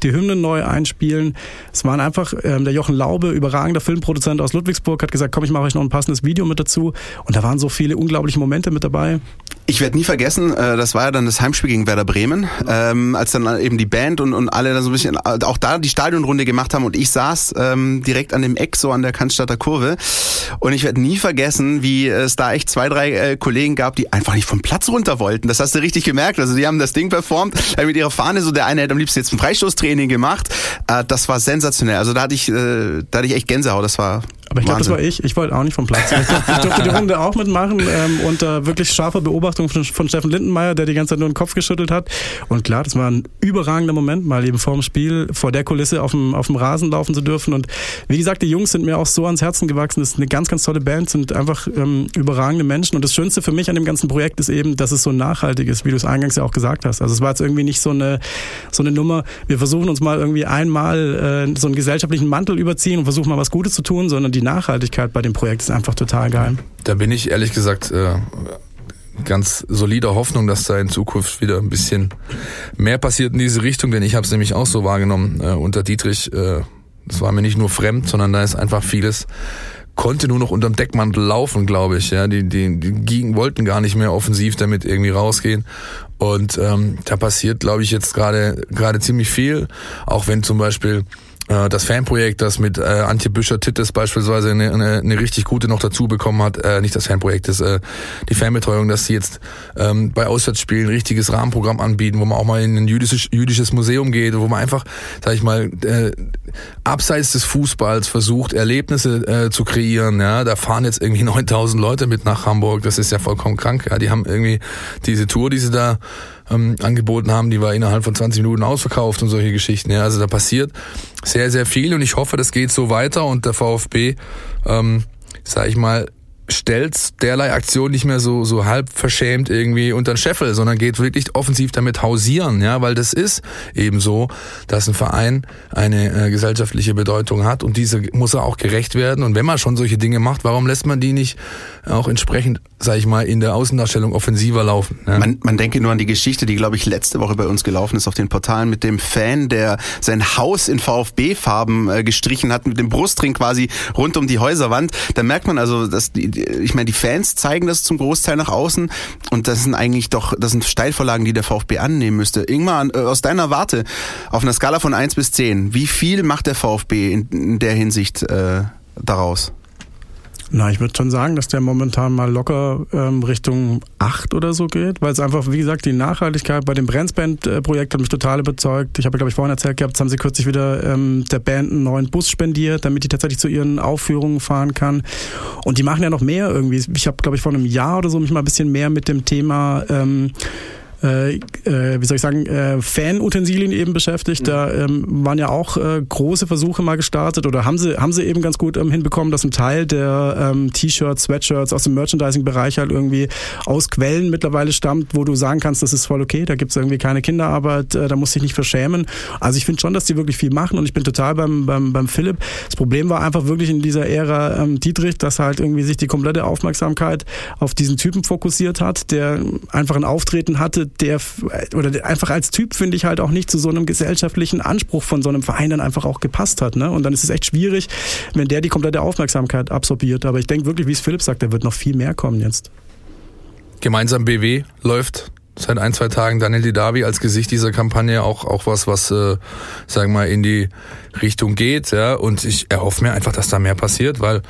die Hymnen neu einspielen. Es waren einfach, ähm, der Jochen Laube, überragender Filmproduzent aus Ludwigsburg, hat gesagt, komm, ich mache euch noch ein passendes Video mit dazu. Und da waren so viele unglaubliche Momente mit dabei. Ich werde nie vergessen, äh, das war ja dann das Heimspiel gegen Werder Bremen, ähm, als dann eben die Band und, und alle da so ein bisschen, auch da die Stadionrunde gemacht haben und ich saß ähm, direkt an dem Eck so an der Cannstatter Kurve und ich werde nie vergessen, wie es da echt zwei, drei äh, Kollegen gab, die einfach nicht vom Platz runter wollten. Das hast du richtig gemerkt. Also die haben das Ding performt, äh, mit ihrer Fahne, so der eine hätte am liebsten jetzt ein Freistoßtraining gemacht. Äh, das war sensationell. Also da hatte ich, äh, da hatte ich echt Gänsehaut. Das war Aber ich glaube, das war ich. Ich wollte auch nicht vom Platz. Ich durfte, die Runde auch mitmachen ähm, unter wirklich scharfer Beobachtung von, von Steffen Lindenmeier, der die ganze Zeit nur den Kopf geschüttelt hat. Und klar, das war ein überragender Moment, mal eben vor dem Spiel, vor der Kulisse auf dem, auf dem Rasen laufen zu dürfen. Und wie gesagt, die Jungs sind mir auch so ans Herzen gewachsen. Das ist eine ganz, ganz tolle Band, sind einfach ähm, überragende Menschen. Und das Schönste für mich an dem ganzen Projekt ist eben, dass es so nachhaltig ist, wie du es eingangs ja auch gesagt hast. Also es war jetzt irgendwie nicht so eine, so eine Nummer, wir versuchen uns mal irgendwie einmal äh, so einen gesellschaftlichen Mantel überziehen und versuchen mal was Gutes zu tun, sondern die Nachhaltigkeit bei dem Projekt ist einfach total geil. Da bin ich ehrlich gesagt äh, ganz solider Hoffnung, dass da in Zukunft wieder ein bisschen mehr passiert in diese Richtung, denn ich habe es nämlich auch so wahrgenommen äh, unter Dietrich. Äh, das war mir nicht nur fremd, sondern da ist einfach vieles konnte nur noch unterm Deckmantel laufen, glaube ich. Ja, die, die, die wollten gar nicht mehr offensiv damit irgendwie rausgehen. Und ähm, da passiert, glaube ich, jetzt gerade gerade ziemlich viel. Auch wenn zum Beispiel das Fanprojekt, das mit äh, Antje Büscher-Tittes beispielsweise eine, eine, eine richtig gute noch dazu bekommen hat, äh, nicht das Fanprojekt, das äh, die Fanbetreuung, dass sie jetzt ähm, bei Auswärtsspielen ein richtiges Rahmenprogramm anbieten, wo man auch mal in ein jüdisches, jüdisches Museum geht, wo man einfach, sag ich mal, äh, abseits des Fußballs versucht, Erlebnisse äh, zu kreieren. Ja, da fahren jetzt irgendwie 9000 Leute mit nach Hamburg. Das ist ja vollkommen krank. Ja, die haben irgendwie diese Tour, die sie da ähm, angeboten haben, die war innerhalb von 20 Minuten ausverkauft und solche Geschichten. Ja, also da passiert sehr, sehr viel und ich hoffe, das geht so weiter und der VfB, ähm, sag ich mal, stellt derlei Aktion nicht mehr so so halb verschämt irgendwie unter den Scheffel, sondern geht wirklich offensiv damit hausieren, ja, weil das ist eben so, dass ein Verein eine äh, gesellschaftliche Bedeutung hat und diese muss er auch gerecht werden und wenn man schon solche Dinge macht, warum lässt man die nicht auch entsprechend, sag ich mal, in der Außendarstellung offensiver laufen? Ja? Man, man denke nur an die Geschichte, die glaube ich letzte Woche bei uns gelaufen ist auf den Portalen mit dem Fan, der sein Haus in VfB-Farben äh, gestrichen hat, mit dem Brustring quasi rund um die Häuserwand. Da merkt man also, dass die, ich meine, die Fans zeigen das zum Großteil nach außen und das sind eigentlich doch, das sind Steilvorlagen, die der VfB annehmen müsste. Ingmar, äh, aus deiner Warte, auf einer Skala von eins bis zehn, wie viel macht der VfB in, in der Hinsicht äh, daraus? Na, ich würde schon sagen, dass der momentan mal locker ähm, Richtung acht oder so geht, weil es einfach, wie gesagt, die Nachhaltigkeit bei dem Brandsband-Projekt hat mich total überzeugt. Ich habe, glaube ich, vorhin erzählt gehabt, jetzt haben sie kürzlich wieder ähm, der Band einen neuen Bus spendiert, damit die tatsächlich zu ihren Aufführungen fahren kann. Und die machen ja noch mehr irgendwie. Ich habe, glaube ich, vor einem Jahr oder so mich mal ein bisschen mehr mit dem Thema ähm, äh, äh, wie soll ich sagen, äh, Fan-Utensilien eben beschäftigt. Da ähm, waren ja auch äh, große Versuche mal gestartet oder haben sie, haben sie eben ganz gut ähm, hinbekommen, dass ein Teil der ähm, T-Shirts, Sweatshirts aus dem Merchandising-Bereich halt irgendwie aus Quellen mittlerweile stammt, wo du sagen kannst, das ist voll okay, da gibt's irgendwie keine Kinderarbeit, äh, da muss ich nicht verschämen. Also ich finde schon, dass die wirklich viel machen und ich bin total beim, beim, beim Philipp. Das Problem war einfach wirklich in dieser Ära ähm, Dietrich, dass halt irgendwie sich die komplette Aufmerksamkeit auf diesen Typen fokussiert hat, der einfach ein Auftreten hatte, der oder einfach als Typ finde ich halt auch nicht zu so einem gesellschaftlichen Anspruch von so einem Verein dann einfach auch gepasst hat. Ne? Und dann ist es echt schwierig, wenn der die komplette Aufmerksamkeit absorbiert. Aber ich denke wirklich, wie es Philipp sagt, da wird noch viel mehr kommen jetzt. Gemeinsam BW läuft seit ein, zwei Tagen Daniel Didavi als Gesicht dieser Kampagne auch, auch was, was, äh, sagen wir mal, in die Richtung geht, ja. Und ich erhoffe mir einfach, dass da mehr passiert, weil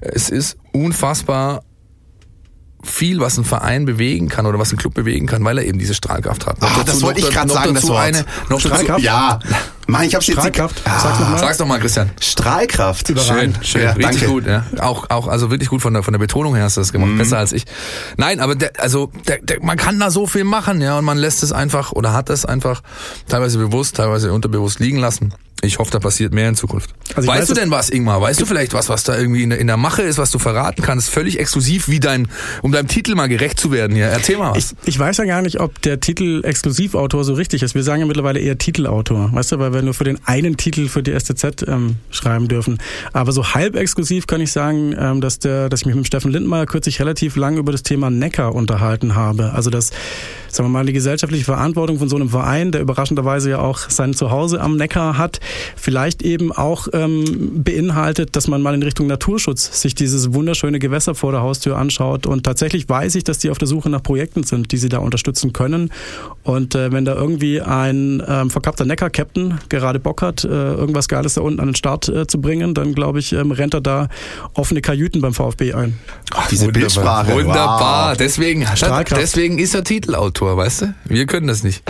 es ist unfassbar viel, was ein Verein bewegen kann oder was ein Club bewegen kann, weil er eben diese Strahlkraft hat. Ach, das wollte ich gerade sagen, das Wort. Eine, noch Strahlkraft? ja. Mann, ich hab's jetzt Strahlkraft. Ah. Sag's nochmal. Mal, Christian. Strahlkraft. Schön, schön. Ja, richtig danke. gut. Ja. Auch, auch, also wirklich gut von der, von der Betonung her hast du das gemacht. Mhm. Besser als ich. Nein, aber der, also der, der, man kann da so viel machen, ja, und man lässt es einfach oder hat es einfach teilweise bewusst, teilweise unterbewusst liegen lassen. Ich hoffe, da passiert mehr in Zukunft. Also weißt weiß, du denn was, Ingmar? Weißt du vielleicht was, was da irgendwie in der, in der Mache ist, was du verraten kannst? Völlig exklusiv, wie dein, um deinem Titel mal gerecht zu werden hier. Erzähl mal was. Ich, ich weiß ja gar nicht, ob der Titel Exklusivautor so richtig ist. Wir sagen ja mittlerweile eher Titelautor. Weißt du, weil wir nur für den einen Titel für die STZ ähm, schreiben dürfen. Aber so halb exklusiv kann ich sagen, ähm, dass der, dass ich mich mit Steffen Lindmeier kürzlich relativ lang über das Thema Neckar unterhalten habe. Also das, sagen wir mal, die gesellschaftliche Verantwortung von so einem Verein, der überraschenderweise ja auch sein Zuhause am Neckar hat, vielleicht eben auch ähm, beinhaltet, dass man mal in Richtung Naturschutz sich dieses wunderschöne Gewässer vor der Haustür anschaut. Und tatsächlich weiß ich, dass die auf der Suche nach Projekten sind, die sie da unterstützen können. Und äh, wenn da irgendwie ein ähm, verkappter Neckar-Captain gerade Bock hat, äh, irgendwas Geiles da unten an den Start äh, zu bringen, dann glaube ich, ähm, rennt er da offene Kajüten beim VfB ein. Ach, diese Wunderbar. Bildsprache. Wunderbar. Deswegen, deswegen ist er Titelautor, weißt du? Wir können das nicht.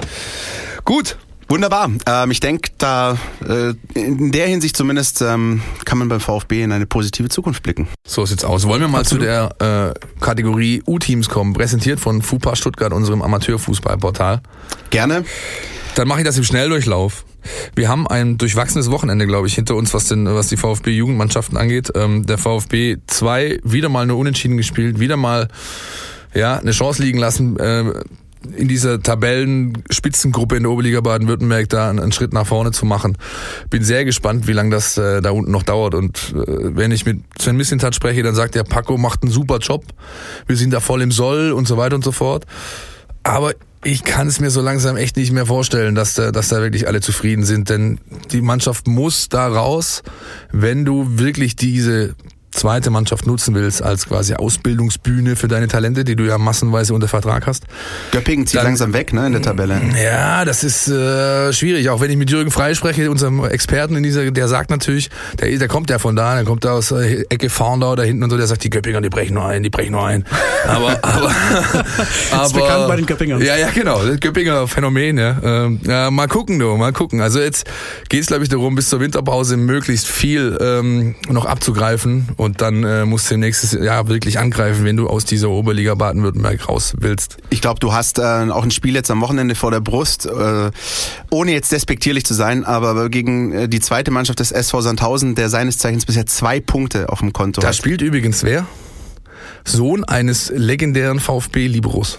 Gut, Wunderbar. Ähm, ich denke, da äh, in der Hinsicht zumindest ähm, kann man beim VfB in eine positive Zukunft blicken. So sieht's aus. Wollen wir mal Absolut. zu der äh, Kategorie U-Teams kommen, präsentiert von FUPA Stuttgart, unserem Amateurfußballportal. Gerne. Dann mache ich das im Schnelldurchlauf. Wir haben ein durchwachsenes Wochenende, glaube ich, hinter uns, was denn, was die VfB-Jugendmannschaften angeht. Ähm, der VfB 2 wieder mal nur unentschieden gespielt, wieder mal ja eine Chance liegen lassen. Äh, in dieser Tabellenspitzengruppe in der Oberliga Baden-Württemberg da einen, Schritt nach vorne zu machen. Bin sehr gespannt, wie lange das äh, da unten noch dauert. Und äh, wenn ich mit Sven Missintat spreche, dann sagt der Paco macht einen super Job. Wir sind da voll im Soll und so weiter und so fort. Aber ich kann es mir so langsam echt nicht mehr vorstellen, dass da, dass da wirklich alle zufrieden sind, denn die Mannschaft muss da raus, wenn du wirklich diese zweite Mannschaft nutzen willst als quasi Ausbildungsbühne für deine Talente, die du ja massenweise unter Vertrag hast. Göppingen zieht dann, langsam weg, ne, in der Tabelle. Ja, das ist äh, schwierig. Auch wenn ich mit Jürgen Frey spreche, unserem Experten in dieser, der sagt natürlich, der, der kommt ja von da, der kommt da aus äh, Ecke Fahrndau da hinten und so, der sagt, die Göppinger, die brechen nur ein, die brechen nur ein. Aber, aber, aber ist bekannt bei den Göppingern. Ja, ja, genau, das Göppinger Phänomen. Ja. Ähm, ja, mal gucken, du, mal gucken. Also jetzt geht es, glaube ich, darum, bis zur Winterpause möglichst viel ähm, noch abzugreifen und dann äh, musst du nächstes Jahr wirklich angreifen, wenn du aus dieser Oberliga Baden-Württemberg raus willst. Ich glaube, du hast äh, auch ein Spiel jetzt am Wochenende vor der Brust, äh, ohne jetzt despektierlich zu sein, aber gegen äh, die zweite Mannschaft des SV Sandhausen, der seines Zeichens bisher zwei Punkte auf dem Konto da hat. Da spielt übrigens wer? Sohn eines legendären VfB-Libros.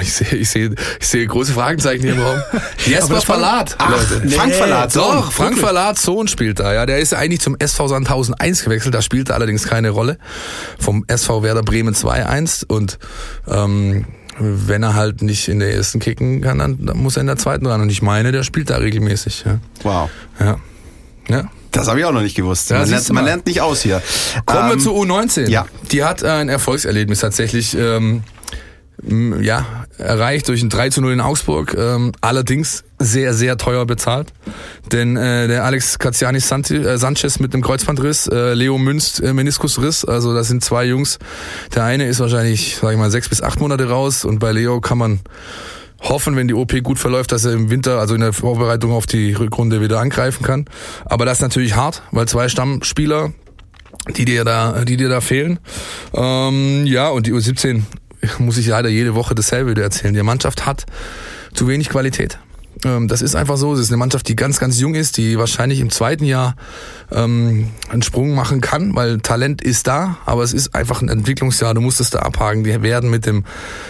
Ich sehe, ich sehe, ich sehe große Fragezeichen hier im Raum. Jesper Verlat, Leute. Nee, Frank Verlat, Doch, Frank Verlat, Sohn spielt da, ja. Der ist eigentlich zum SV Sandhausen 1 gewechselt, da spielt er allerdings keine Rolle. Vom SV Werder Bremen 2 1 und, ähm, wenn er halt nicht in der ersten kicken kann, dann, dann muss er in der zweiten ran. Und ich meine, der spielt da regelmäßig. Ja. Wow. Ja. Ja. Das habe ich auch noch nicht gewusst. Ja, man, lernt, man lernt nicht aus hier. Kommen ähm, wir zu U19. Ja. Die hat ein Erfolgserlebnis tatsächlich. Ähm, ja, erreicht durch ein 3 zu 0 in Augsburg, ähm, allerdings sehr, sehr teuer bezahlt. Denn äh, der Alex Kaziani äh, Sanchez mit einem Kreuzbandriss, äh, Leo Münz äh, Meniskusriss, also das sind zwei Jungs. Der eine ist wahrscheinlich, sag ich mal, sechs bis acht Monate raus und bei Leo kann man hoffen, wenn die OP gut verläuft, dass er im Winter, also in der Vorbereitung auf die Rückrunde wieder angreifen kann. Aber das ist natürlich hart, weil zwei Stammspieler die dir da, die dir da fehlen. Ähm, ja, und die U17 muss ich leider jede Woche dasselbe wieder erzählen. Die Mannschaft hat zu wenig Qualität. Ähm, das ist einfach so. Es ist eine Mannschaft, die ganz, ganz jung ist, die wahrscheinlich im zweiten Jahr ähm, einen Sprung machen kann, weil Talent ist da, aber es ist einfach ein Entwicklungsjahr. Du musst es da abhaken. Die werden mit dem,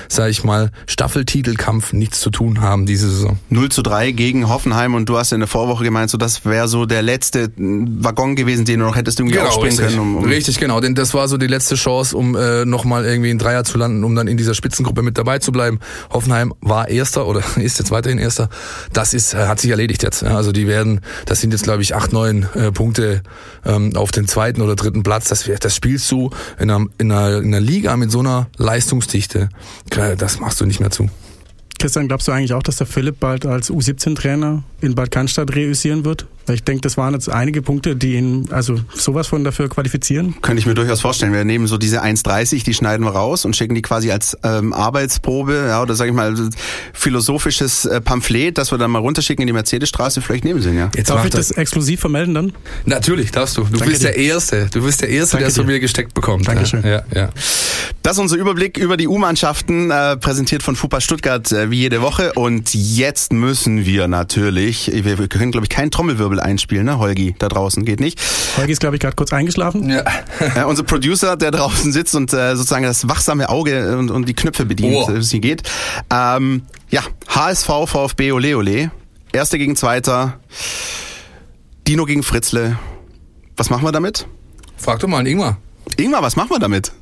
sag ich mal, Staffeltitelkampf nichts zu tun haben diese Saison. 0 zu 3 gegen Hoffenheim und du hast in der Vorwoche gemeint, so das wäre so der letzte Waggon gewesen, den du noch hättest irgendwie genau, aufspringen richtig. können. Um, um richtig, genau. Denn das war so die letzte Chance, um äh, nochmal irgendwie in Dreier zu landen, um dann in dieser Spitzengruppe mit dabei zu bleiben. Hoffenheim war Erster oder ist jetzt weiterhin Erster. Das ist, äh, hat sich erledigt jetzt. Also die werden, das sind jetzt glaube ich acht, neun äh, Punkte ähm, auf den zweiten oder dritten Platz. Das, das spielst du in einer, in, einer, in einer Liga mit so einer Leistungsdichte. Das machst du nicht mehr zu. Christian, glaubst du eigentlich auch, dass der Philipp bald als U17-Trainer in Bad Cannstatt reüssieren wird? Ich denke, das waren jetzt einige Punkte, die ihn also sowas von dafür qualifizieren. Könnte ich mir durchaus vorstellen. Wir nehmen so diese 1,30, die schneiden wir raus und schicken die quasi als ähm, Arbeitsprobe, ja, oder sage ich mal philosophisches äh, Pamphlet, das wir dann mal runterschicken in die Mercedesstraße. Vielleicht nehmen sie ihn, ja. Jetzt Darf ich das exklusiv vermelden dann? Natürlich, darfst du. Du Danke bist dir. der Erste. Du bist der Erste, der es von mir gesteckt bekommt. Dankeschön. Ja, ja. Das ist unser Überblick über die U-Mannschaften, äh, präsentiert von FUPA Stuttgart äh, wie jede Woche. Und jetzt müssen wir natürlich, wir, wir können glaube ich keinen Trommelwirbel Trommelwirbel einspielen, ne? Holgi da draußen geht nicht. Holgi ist, glaube ich, gerade kurz eingeschlafen. Ja. äh, unser Producer, der draußen sitzt und äh, sozusagen das wachsame Auge und, und die Knöpfe bedient, oh. wie es hier geht. Ähm, ja, HSV, VfB, Ole Ole. Erster gegen Zweiter. Dino gegen Fritzle. Was machen wir damit? Frag doch mal an Ingmar. Ingmar, was machen wir damit?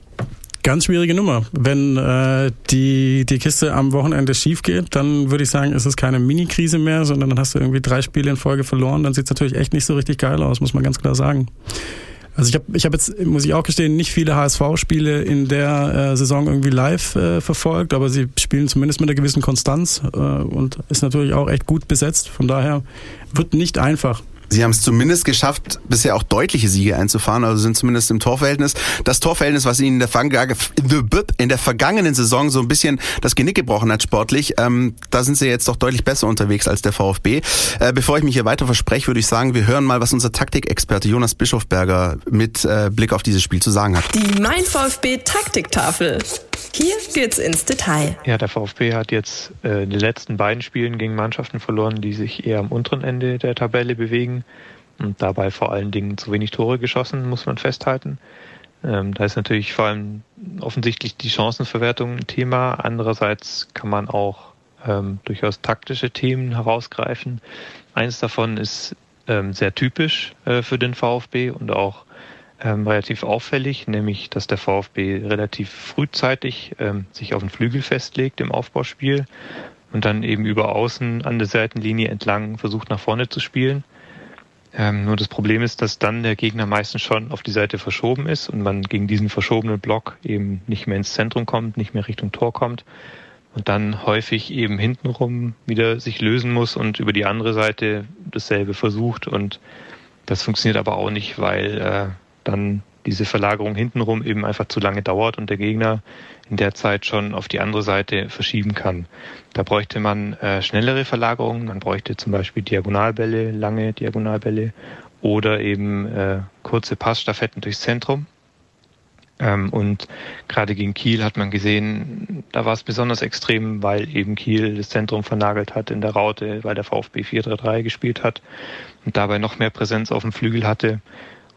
Ganz schwierige Nummer. Wenn äh, die, die Kiste am Wochenende schief geht, dann würde ich sagen, ist es keine Mini-Krise mehr, sondern dann hast du irgendwie drei Spiele in Folge verloren. Dann sieht es natürlich echt nicht so richtig geil aus, muss man ganz klar sagen. Also ich habe ich hab jetzt, muss ich auch gestehen, nicht viele HSV-Spiele in der äh, Saison irgendwie live äh, verfolgt, aber sie spielen zumindest mit einer gewissen Konstanz äh, und ist natürlich auch echt gut besetzt. Von daher wird nicht einfach. Sie haben es zumindest geschafft, bisher auch deutliche Siege einzufahren, also sind zumindest im Torverhältnis. Das Torverhältnis, was Ihnen in der, in der vergangenen Saison so ein bisschen das Genick gebrochen hat sportlich, ähm, da sind Sie jetzt doch deutlich besser unterwegs als der VfB. Äh, bevor ich mich hier weiter verspreche, würde ich sagen, wir hören mal, was unser Taktikexperte Jonas Bischofberger mit äh, Blick auf dieses Spiel zu sagen hat. Die Mein VfB Taktiktafel. Hier geht's ins Detail. Ja, der VfB hat jetzt äh, die letzten beiden Spielen gegen Mannschaften verloren, die sich eher am unteren Ende der Tabelle bewegen und dabei vor allen Dingen zu wenig Tore geschossen, muss man festhalten. Ähm, da ist natürlich vor allem offensichtlich die Chancenverwertung ein Thema. Andererseits kann man auch ähm, durchaus taktische Themen herausgreifen. Eines davon ist ähm, sehr typisch äh, für den VfB und auch ähm, relativ auffällig, nämlich dass der VfB relativ frühzeitig ähm, sich auf den Flügel festlegt im Aufbauspiel und dann eben über außen an der Seitenlinie entlang versucht nach vorne zu spielen. Ähm, nur das Problem ist, dass dann der Gegner meistens schon auf die Seite verschoben ist und man gegen diesen verschobenen Block eben nicht mehr ins Zentrum kommt, nicht mehr Richtung Tor kommt und dann häufig eben hintenrum wieder sich lösen muss und über die andere Seite dasselbe versucht und das funktioniert aber auch nicht, weil äh, dann diese Verlagerung hintenrum eben einfach zu lange dauert und der Gegner in der Zeit schon auf die andere Seite verschieben kann. Da bräuchte man äh, schnellere Verlagerungen, man bräuchte zum Beispiel Diagonalbälle, lange Diagonalbälle oder eben äh, kurze Passstaffetten durchs Zentrum. Ähm, und gerade gegen Kiel hat man gesehen, da war es besonders extrem, weil eben Kiel das Zentrum vernagelt hat in der Raute, weil der VfB 4-3-3 gespielt hat und dabei noch mehr Präsenz auf dem Flügel hatte.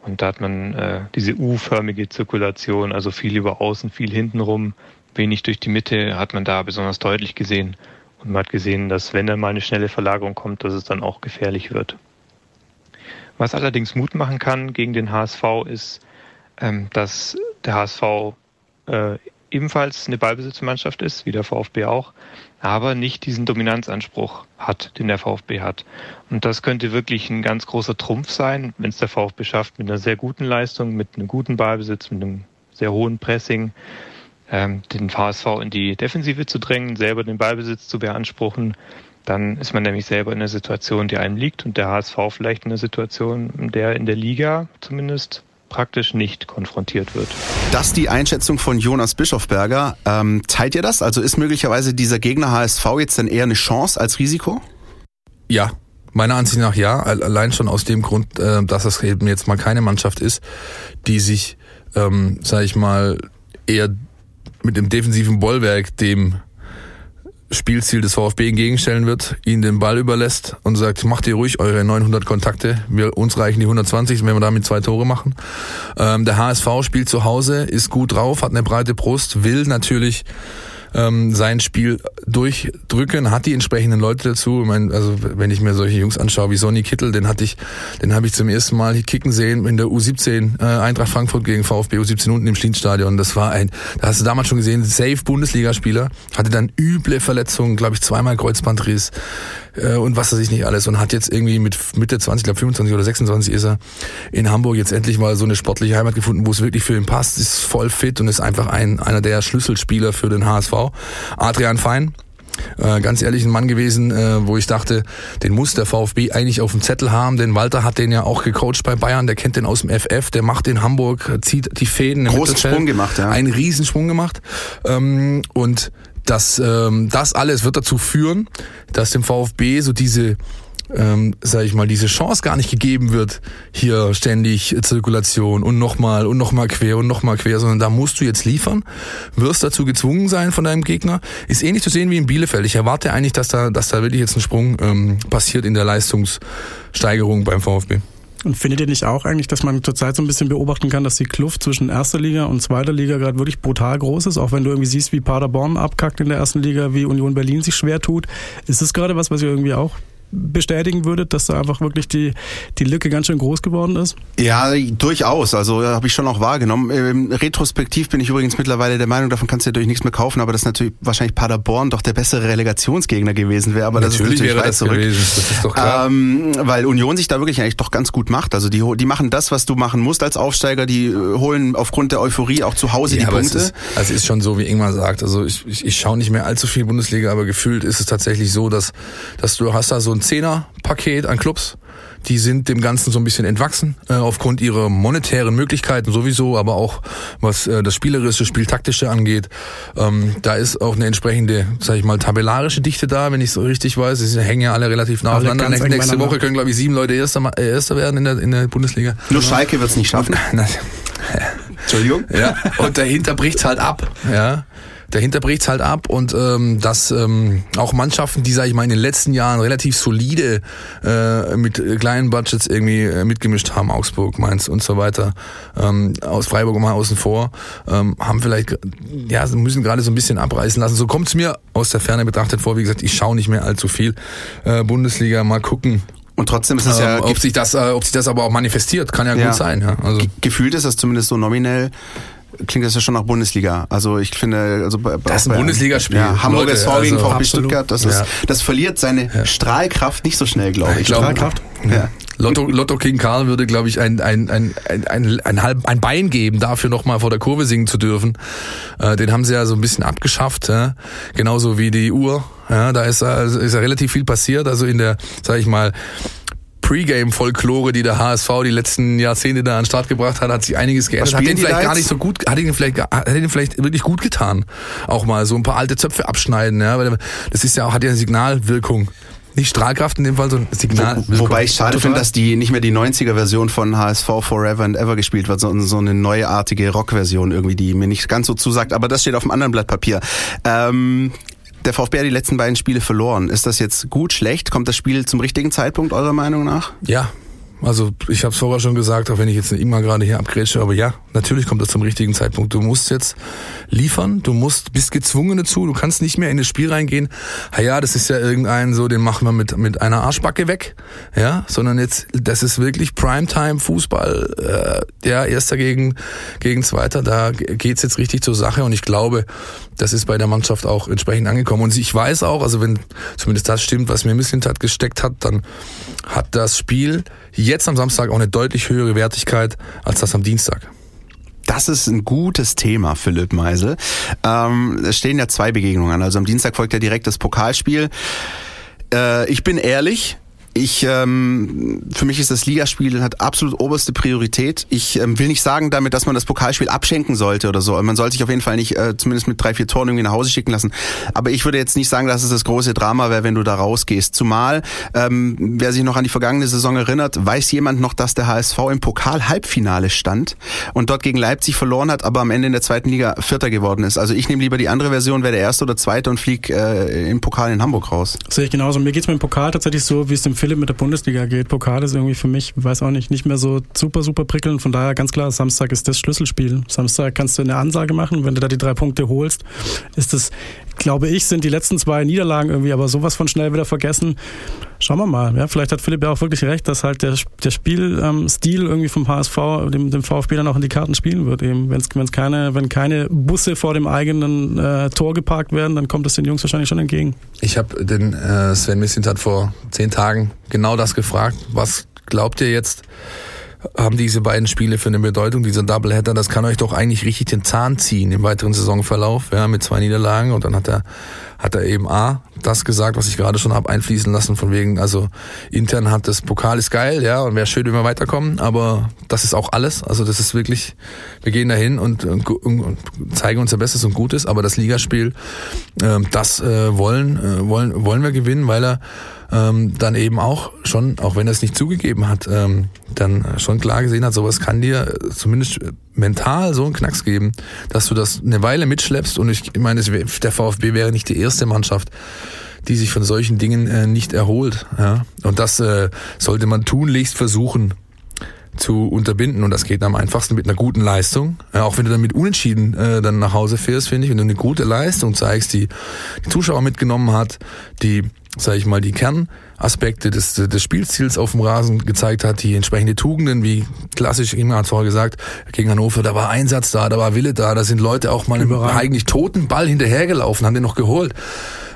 Und da hat man äh, diese U-förmige Zirkulation, also viel über außen, viel hintenrum, wenig durch die Mitte, hat man da besonders deutlich gesehen. Und man hat gesehen, dass wenn dann mal eine schnelle Verlagerung kommt, dass es dann auch gefährlich wird. Was allerdings Mut machen kann gegen den HSV ist, ähm, dass der HSV äh, ebenfalls eine Ballbesitzmannschaft ist, wie der VfB auch, aber nicht diesen Dominanzanspruch hat, den der VfB hat. Und das könnte wirklich ein ganz großer Trumpf sein, wenn es der VfB schafft, mit einer sehr guten Leistung, mit einem guten Ballbesitz, mit einem sehr hohen Pressing, ähm, den HSV in die Defensive zu drängen, selber den Ballbesitz zu beanspruchen. Dann ist man nämlich selber in einer Situation, die einem liegt und der HSV vielleicht in einer Situation, in der in der Liga zumindest praktisch nicht konfrontiert wird. Das ist die Einschätzung von Jonas Bischofberger. Ähm, teilt ihr das? Also ist möglicherweise dieser Gegner HSV jetzt dann eher eine Chance als Risiko? Ja, Meiner Ansicht nach ja, allein schon aus dem Grund, äh, dass es eben jetzt mal keine Mannschaft ist, die sich, ähm, sag ich mal, eher mit dem defensiven Bollwerk dem Spielziel des VfB entgegenstellen wird, ihnen den Ball überlässt und sagt, macht ihr ruhig eure 900 Kontakte, wir, uns reichen die 120, wenn wir damit zwei Tore machen. Ähm, der HSV spielt zu Hause, ist gut drauf, hat eine breite Brust, will natürlich ähm, sein Spiel durchdrücken, hat die entsprechenden Leute dazu. Ich meine, also wenn ich mir solche Jungs anschaue wie Sonny Kittel, den hatte ich, den habe ich zum ersten Mal kicken sehen in der U17 äh, Eintracht Frankfurt gegen VfB U17 unten im Schlienstadion. Das war ein, da hast du damals schon gesehen, safe Bundesligaspieler, hatte dann üble Verletzungen, glaube ich, zweimal Kreuzbandriss äh, und was weiß ich nicht alles und hat jetzt irgendwie mit Mitte 20, glaube 25 oder 26 ist er in Hamburg jetzt endlich mal so eine sportliche Heimat gefunden, wo es wirklich für ihn passt, ist voll fit und ist einfach ein einer der Schlüsselspieler für den HSV. Adrian Fein, äh, ganz ehrlich ein Mann gewesen, äh, wo ich dachte, den muss der VfB eigentlich auf dem Zettel haben, denn Walter hat den ja auch gecoacht bei Bayern, der kennt den aus dem FF, der macht in Hamburg, zieht die Fäden. Großen Sprung gemacht, ja. Einen Riesensprung gemacht ähm, und das, ähm, das alles wird dazu führen, dass dem VfB so diese ähm, sag ich mal, diese Chance gar nicht gegeben wird, hier ständig Zirkulation und nochmal und nochmal quer und nochmal quer, sondern da musst du jetzt liefern, wirst dazu gezwungen sein von deinem Gegner. Ist ähnlich zu sehen wie in Bielefeld. Ich erwarte eigentlich, dass da, dass da wirklich jetzt ein Sprung ähm, passiert in der Leistungssteigerung beim VfB. Und findet ihr nicht auch eigentlich, dass man zurzeit so ein bisschen beobachten kann, dass die Kluft zwischen erster Liga und zweiter Liga gerade wirklich brutal groß ist? Auch wenn du irgendwie siehst, wie Paderborn abkackt in der ersten Liga, wie Union Berlin sich schwer tut. Ist das gerade was, was ihr irgendwie auch bestätigen würdet, dass da einfach wirklich die, die Lücke ganz schön groß geworden ist? Ja, durchaus. Also habe ich schon auch wahrgenommen. Ähm, retrospektiv bin ich übrigens mittlerweile der Meinung, davon kannst du natürlich nichts mehr kaufen, aber dass natürlich wahrscheinlich Paderborn doch der bessere Relegationsgegner gewesen wäre. Aber natürlich das ist natürlich weit zurück. Gewesen. Das ist doch klar. Ähm, weil Union sich da wirklich eigentlich doch ganz gut macht. Also die, die machen das, was du machen musst als Aufsteiger. Die äh, holen aufgrund der Euphorie auch zu Hause ja, die Punkte. Es ist, also es ist schon so, wie Ingmar sagt. Also ich, ich, ich schaue nicht mehr allzu viel Bundesliga, aber gefühlt ist es tatsächlich so, dass, dass du hast da so ein Zehner-Paket an Clubs. Die sind dem Ganzen so ein bisschen entwachsen, äh, aufgrund ihrer monetären Möglichkeiten sowieso, aber auch was äh, das spielerische, spieltaktische angeht. Ähm, da ist auch eine entsprechende, sag ich mal, tabellarische Dichte da, wenn ich so richtig weiß. Sie hängen ja alle relativ nah aufeinander. Nächste beieinander. Woche können, glaube ich, sieben Leute Erster, äh, Erster werden in der, in der Bundesliga. Nur Schalke wird es nicht schaffen. Entschuldigung. ja, und dahinter bricht's halt ab. Ja. Dahinter bricht's halt ab und ähm, dass ähm, auch Mannschaften, die, sag ich mal, in den letzten Jahren relativ solide äh, mit kleinen Budgets irgendwie äh, mitgemischt haben, Augsburg, Mainz und so weiter, ähm, aus Freiburg mal außen vor, ähm, haben vielleicht, ja, müssen gerade so ein bisschen abreißen lassen. So kommt's mir aus der Ferne betrachtet vor. Wie gesagt, ich schaue nicht mehr allzu viel äh, Bundesliga. Mal gucken, Und trotzdem ist es ja, ähm, ob sich das, äh, ob sich das aber auch manifestiert. Kann ja, Ja. gut sein. Ja. Also gefühlt ist das zumindest so nominell. Klingt das ja schon nach Bundesliga. Also ich finde, also bei, Das ist ein Bundesligaspiel, Ja, Hamburg Leute, SV gegen also VfB. Stuttgart, das Ja. ist, das verliert seine Strahlkraft nicht so schnell, glaube ich. Ich glaube- Strahlkraft. Ja. Lotto, Lotto King Karl würde, glaube ich, ein, ein, ein, ein, ein, ein, halb, ein Bein geben, dafür nochmal vor der Kurve singen zu dürfen. Äh, den haben sie ja so ein bisschen abgeschafft, ja? genauso wie die Uhr. Ja? Da ist, äh, ist ja relativ viel passiert. Also in der, sag ich mal, Pre-Game-Folklore, die der HSV die letzten Jahrzehnte da an den Start gebracht hat, hat sich einiges geändert. Hat die vielleicht gar nicht so gut, hat ihn vielleicht, hat ihn vielleicht wirklich gut getan. Auch mal so ein paar alte Zöpfe abschneiden, ja, weil das ist ja auch, hat ja eine Signalwirkung. Nicht Strahlkraft in dem Fall, sondern Signalwirkung. Wobei ich schade finde, dass die nicht mehr die 90er-Version von HSV Forever and Ever gespielt wird, sondern so eine neuartige Rock-Version irgendwie, die mir nicht ganz so zusagt. Aber das steht auf einem anderen Blatt Papier. Ähm, der VfB hat die letzten beiden Spiele verloren. Ist das jetzt gut, schlecht? Kommt das Spiel zum richtigen Zeitpunkt, eurer Meinung nach? Ja, also ich habe es vorher schon gesagt, auch wenn ich jetzt immer gerade hier abgrätsche, aber ja, natürlich kommt das zum richtigen Zeitpunkt. Du musst jetzt liefern, du musst, bist gezwungen dazu, du kannst nicht mehr in das Spiel reingehen, ha ja, das ist ja irgendein so, den machen wir mit, mit einer Arschbacke weg, ja, sondern jetzt, das ist wirklich Primetime Fußball, äh, ja, erster gegen, gegen zweiter, da geht's jetzt richtig zur Sache und ich glaube, das ist bei der Mannschaft auch entsprechend angekommen. Und ich weiß auch, also wenn zumindest das stimmt, was mir Misslintat gesteckt hat, dann hat das Spiel jetzt am Samstag auch eine deutlich höhere Wertigkeit als das am Dienstag. Das ist ein gutes Thema, Philipp Meisel. Ähm, es stehen ja zwei Begegnungen an. Also am Dienstag folgt ja direkt das Pokalspiel. Äh, ich bin ehrlich. Ich, ähm, für mich ist das Ligaspiel hat absolut oberste Priorität. Ich ähm, will nicht sagen damit, dass man das Pokalspiel abschenken sollte oder so. Man sollte sich auf jeden Fall nicht äh, zumindest mit drei, vier Toren irgendwie nach Hause schicken lassen. Aber ich würde jetzt nicht sagen, dass es das große Drama wäre, wenn du da rausgehst. Zumal, ähm, wer sich noch an die vergangene Saison erinnert, weiß jemand noch, dass der HSV im Pokal-Halbfinale stand und dort gegen Leipzig verloren hat, aber am Ende in der zweiten Liga Vierter geworden ist. Also ich nehme lieber die andere Version, wäre der Erste oder Zweite und flieg äh, im Pokal in Hamburg raus. Sehe ich genauso. Mir geht's mit dem Pokal tatsächlich so, wie es dem Philipp mit der Bundesliga geht. Pokal ist irgendwie für mich, weiß auch nicht, nicht mehr so super, super prickelnd. Von daher ganz klar, Samstag ist das Schlüsselspiel. Samstag kannst du eine Ansage machen. Wenn du da die drei Punkte holst, ist das, glaube ich, sind die letzten zwei Niederlagen irgendwie aber sowas von schnell wieder vergessen. Schauen wir mal. Ja, vielleicht hat Philipp ja auch wirklich recht, dass halt der, der Spielstil irgendwie vom HSV, dem, dem VfB dann auch in die Karten spielen wird. Eben, wenn's, wenn's keine, wenn keine Busse vor dem eigenen äh, Tor geparkt werden, dann kommt es den Jungs wahrscheinlich schon entgegen. Ich habe den äh, Sven Mislintat vor zehn Tagen genau das gefragt. Was glaubt ihr jetzt? Haben diese beiden Spiele für eine Bedeutung, dieser Doubleheader, das kann euch doch eigentlich richtig den Zahn ziehen im weiteren Saisonverlauf, ja, mit zwei Niederlagen. Und dann hat er, hat er eben A, das gesagt, was ich gerade schon habe einfließen lassen, von wegen, also intern hat das Pokal ist geil, ja, und wäre schön, wenn wir weiterkommen, aber das ist auch alles. Also das ist wirklich, wir gehen dahin und, und, und zeigen unser Bestes und Gutes, aber das Ligaspiel, ähm, das äh, wollen, äh, wollen, wollen wir gewinnen, weil er ähm, dann eben auch schon, auch wenn er es nicht zugegeben hat, ähm, dann schon klar gesehen hat, sowas kann dir äh, zumindest mental so einen Knacks geben, dass du das eine Weile mitschleppst und ich meine, der VfB wäre nicht die erste Mannschaft, die sich von solchen Dingen äh, nicht erholt. Ja? Und das äh, sollte man tunlichst versuchen zu unterbinden und das geht am einfachsten mit einer guten Leistung. Ja, auch wenn du dann mit Unentschieden äh, dann nach Hause fährst, finde ich, wenn du eine gute Leistung zeigst, die die Zuschauer mitgenommen hat, die, sage ich mal, die Kernaspekte des, des Spielziels auf dem Rasen gezeigt hat, die entsprechende Tugenden, wie klassisch, Ingmar hat vorher gesagt, gegen Hannover, da war Einsatz da, da war Wille da, da sind Leute auch mal im eigentlich toten Ball hinterhergelaufen, haben den noch geholt.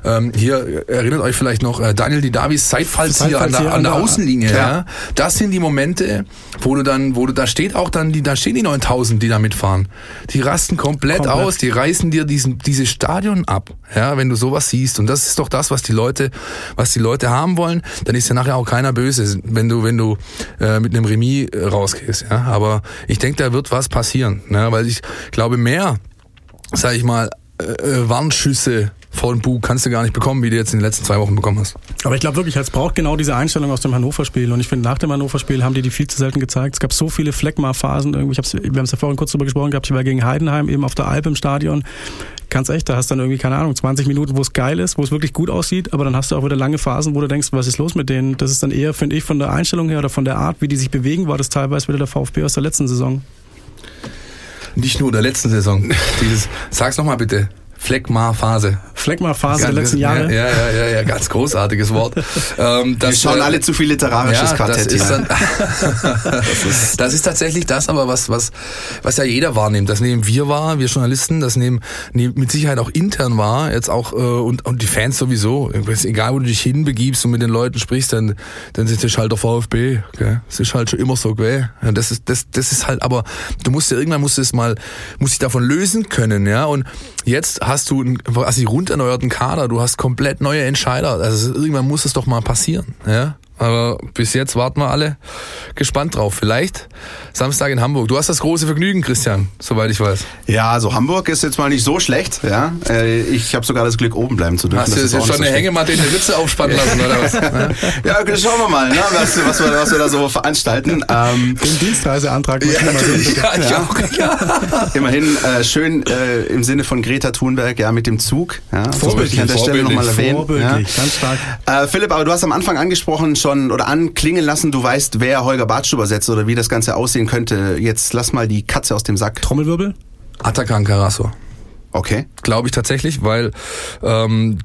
Ähm, hier erinnert euch vielleicht noch äh, Daniel Didavis Zeitfallzieher an, der, an der Außenlinie. Ja. ja. Das sind die Momente, wo du dann, wo du, da steht auch dann, die, da stehen die 9000, die da mitfahren. Die rasten komplett, komplett. aus, die reißen dir diesen, dieses Stadion ab. Ja, wenn du sowas siehst. Und das ist doch das, was die Leute, was die Leute haben wollen. Dann ist ja nachher auch keiner böse, wenn du, wenn du äh, mit einem Remis äh, rausgehst. Ja, aber ich denke, da wird was passieren, ne? weil ich glaube mehr, sag ich mal, äh, äh Warnschüsse vollen Bug kannst du gar nicht bekommen, wie du jetzt in den letzten zwei Wochen bekommen hast. Aber ich glaube wirklich, es braucht genau diese Einstellung aus dem Hannover-Spiel. Und ich finde, nach dem Hannover-Spiel haben die die viel zu selten gezeigt. Es gab so viele Fleckmar-Phasen. Hab's, wir haben es ja vorhin kurz drüber gesprochen gehabt. Ich war gegen Heidenheim eben auf der Alp im Stadion. Ganz echt, da hast du dann irgendwie, keine Ahnung, 20 Minuten, wo es geil ist, wo es wirklich gut aussieht. Aber dann hast du auch wieder lange Phasen, wo du denkst, was ist los mit denen? Das ist dann eher, finde ich, von der Einstellung her oder von der Art, wie die sich bewegen, war das teilweise wieder der VfB aus der letzten Saison. Nicht nur der letzten Saison. Dieses, sag's nochmal bitte. Fleckmar-Phase. Fleckmar-Phase der letzten Jahre. Ja, ja, ja, ja, ganz großartiges Wort. ähm, das, Wir schauen äh, alle zu viel literarisches ja, Quartett. Das ist, dann, das, ist, das ist tatsächlich das, aber was, was, was ja jeder wahrnimmt. Das nehmen wir wahr, wir Journalisten, das nehmen, nehmen mit Sicherheit auch intern wahr, jetzt auch, äh, und, und die Fans sowieso. Egal, wo du dich hinbegibst und mit den Leuten sprichst, dann, dann ist das halt der VfB, gell? Das ist halt schon immer so, gell? Das ist, das, das ist halt, aber du musst ja irgendwann musst du es mal, musst dich davon lösen können, ja? Und jetzt hast du einen quasi rund Kader, du hast komplett neue Entscheider. Also irgendwann muss es doch mal passieren. Ja? Aber bis jetzt warten wir alle gespannt drauf. Vielleicht Samstag in Hamburg. Du hast das große Vergnügen, Christian, soweit ich weiß. Ja, also Hamburg ist jetzt mal nicht so schlecht. Ja, äh, ich habe sogar das Glück, oben bleiben zu dürfen. Hast du jetzt schon eine Hängematte in der Ritze aufspannen lassen oder was? ja, schauen wir mal, ne, was, was, wir, was wir da so veranstalten. Ähm, Den Dienstreiseantrag. Ja, natürlich. Ja, ich ja. auch. Ja. Immerhin äh, schön äh, im Sinne von Greta Thunberg, ja, mit dem Zug. Ja, das möchte ich an der Stelle nochmal erwähnen. Vorbildlich, ja. ganz stark. Äh, Philipp, aber du hast am Anfang angesprochen, schon oder anklingen lassen, du weißt, wer Holger Bartsch übersetzt oder wie das Ganze aussehen könnte. Jetzt lass mal die Katze aus dem Sack. Trommelwirbel? Atakan Carasso. Okay. Glaube ich tatsächlich, weil ähm,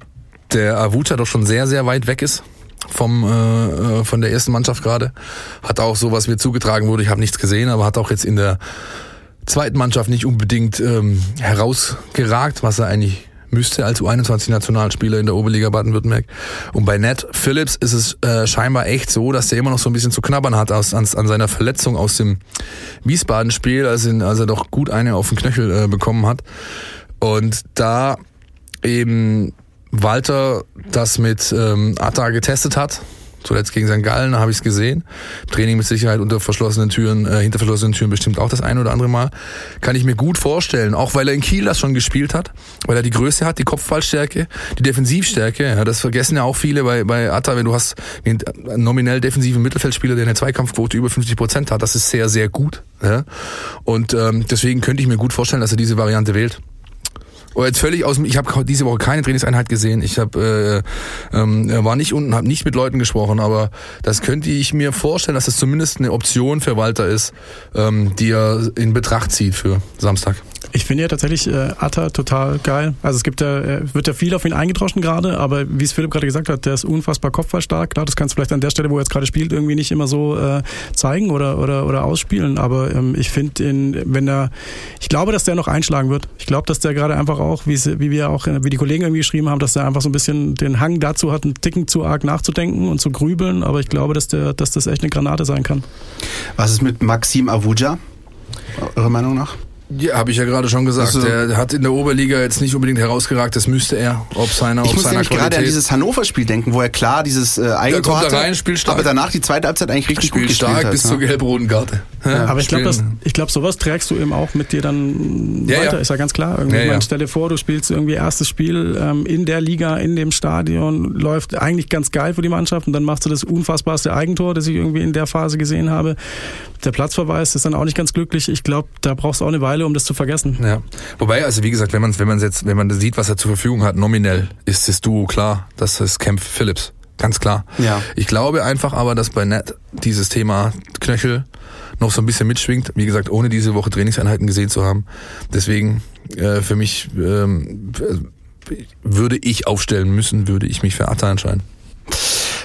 der Avucha doch schon sehr, sehr weit weg ist vom äh, äh von der ersten Mannschaft gerade. Hat auch so, was mir zugetragen wurde, ich habe nichts gesehen, aber hat auch jetzt in der zweiten Mannschaft nicht unbedingt ähm, herausgeragt, was er eigentlich müsste als U21-Nationalspieler in der Oberliga Baden-Württemberg. Und bei Ned Phillips ist es äh, scheinbar echt so, dass der immer noch so ein bisschen zu knabbern hat aus, an, an seiner Verletzung aus dem Wiesbaden-Spiel, als, als er doch gut eine auf den Knöchel äh, bekommen hat. Und da eben Walter das mit ähm, Atta getestet hat, Zuletzt gegen St. Gallen habe ich es gesehen. Training mit Sicherheit unter verschlossenen Türen, äh, hinter verschlossenen Türen bestimmt auch das ein oder andere Mal. Kann ich mir gut vorstellen, auch weil er in Kiel das schon gespielt hat, weil er die Größe hat, die Kopfballstärke, die Defensivstärke. Ja, das vergessen ja auch viele bei, bei Atta, wenn du hast einen nominell defensiven Mittelfeldspieler, der eine Zweikampfquote über 50 Prozent hat. Das ist sehr, sehr gut. Ja? Und ähm, deswegen könnte ich mir gut vorstellen, dass er diese Variante wählt. Oder jetzt völlig aus dem, ich habe diese Woche keine Trainingseinheit gesehen. Ich habe äh, ähm, war nicht unten, habe nicht mit Leuten gesprochen, aber das könnte ich mir vorstellen, dass das zumindest eine Option für Walter ist, ähm, die er in Betracht zieht für Samstag. Ich finde ja tatsächlich äh, Atta total geil. Also es gibt ja, äh, wird ja viel auf ihn eingedroschen gerade, aber wie es Philipp gerade gesagt hat, der ist unfassbar kopfballstark. Klar, das kannst du vielleicht an der Stelle, wo er jetzt gerade spielt, irgendwie nicht immer so äh, zeigen oder oder oder ausspielen. Aber ähm, ich finde, wenn er, ich glaube, dass der noch einschlagen wird. Ich glaube, dass der gerade einfach auch, wie wie wir auch, wie die Kollegen irgendwie geschrieben haben, dass der einfach so ein bisschen den Hang dazu hat, einen Ticken zu arg nachzudenken und zu grübeln. Aber ich glaube, dass der, dass das echt eine Granate sein kann. Was ist mit Maxim Avuja? Eurer Meinung nach? Ja, habe ich ja gerade schon gesagt. Also, der hat in der Oberliga jetzt nicht unbedingt herausgeragt. Das müsste er, ob seiner, ich ob muss seiner nämlich gerade an dieses Hannover-Spiel denken, wo er klar dieses äh, Eigentor hatte, rein, spielt stark. aber danach die zweite Halbzeit eigentlich richtig spielt gut gespielt stark hat. bis ne? zur gelb-roten Karte. Ja, aber ich glaube, ich glaube, sowas trägst du eben auch mit dir dann ja, weiter. Ja. Ist ja ganz klar. Irgendwie, ja, ja. stell dir vor, du spielst irgendwie erstes Spiel ähm, in der Liga, in dem Stadion, läuft eigentlich ganz geil für die Mannschaft und dann machst du das unfassbarste Eigentor, das ich irgendwie in der Phase gesehen habe. Der Platzverweis ist dann auch nicht ganz glücklich. Ich glaube, da brauchst du auch eine Weile, um das zu vergessen. Ja. Wobei, also wie gesagt, wenn man wenn man jetzt, wenn man sieht, was er zur Verfügung hat, nominell, ist das Duo klar. Das ist Camp Phillips. Ganz klar. Ja. Ich glaube einfach aber, dass bei Net dieses Thema Knöchel noch so ein bisschen mitschwingt. Wie gesagt, ohne diese Woche Trainingseinheiten gesehen zu haben. Deswegen äh, für mich ähm, würde ich aufstellen müssen, würde ich mich für Atta entscheiden.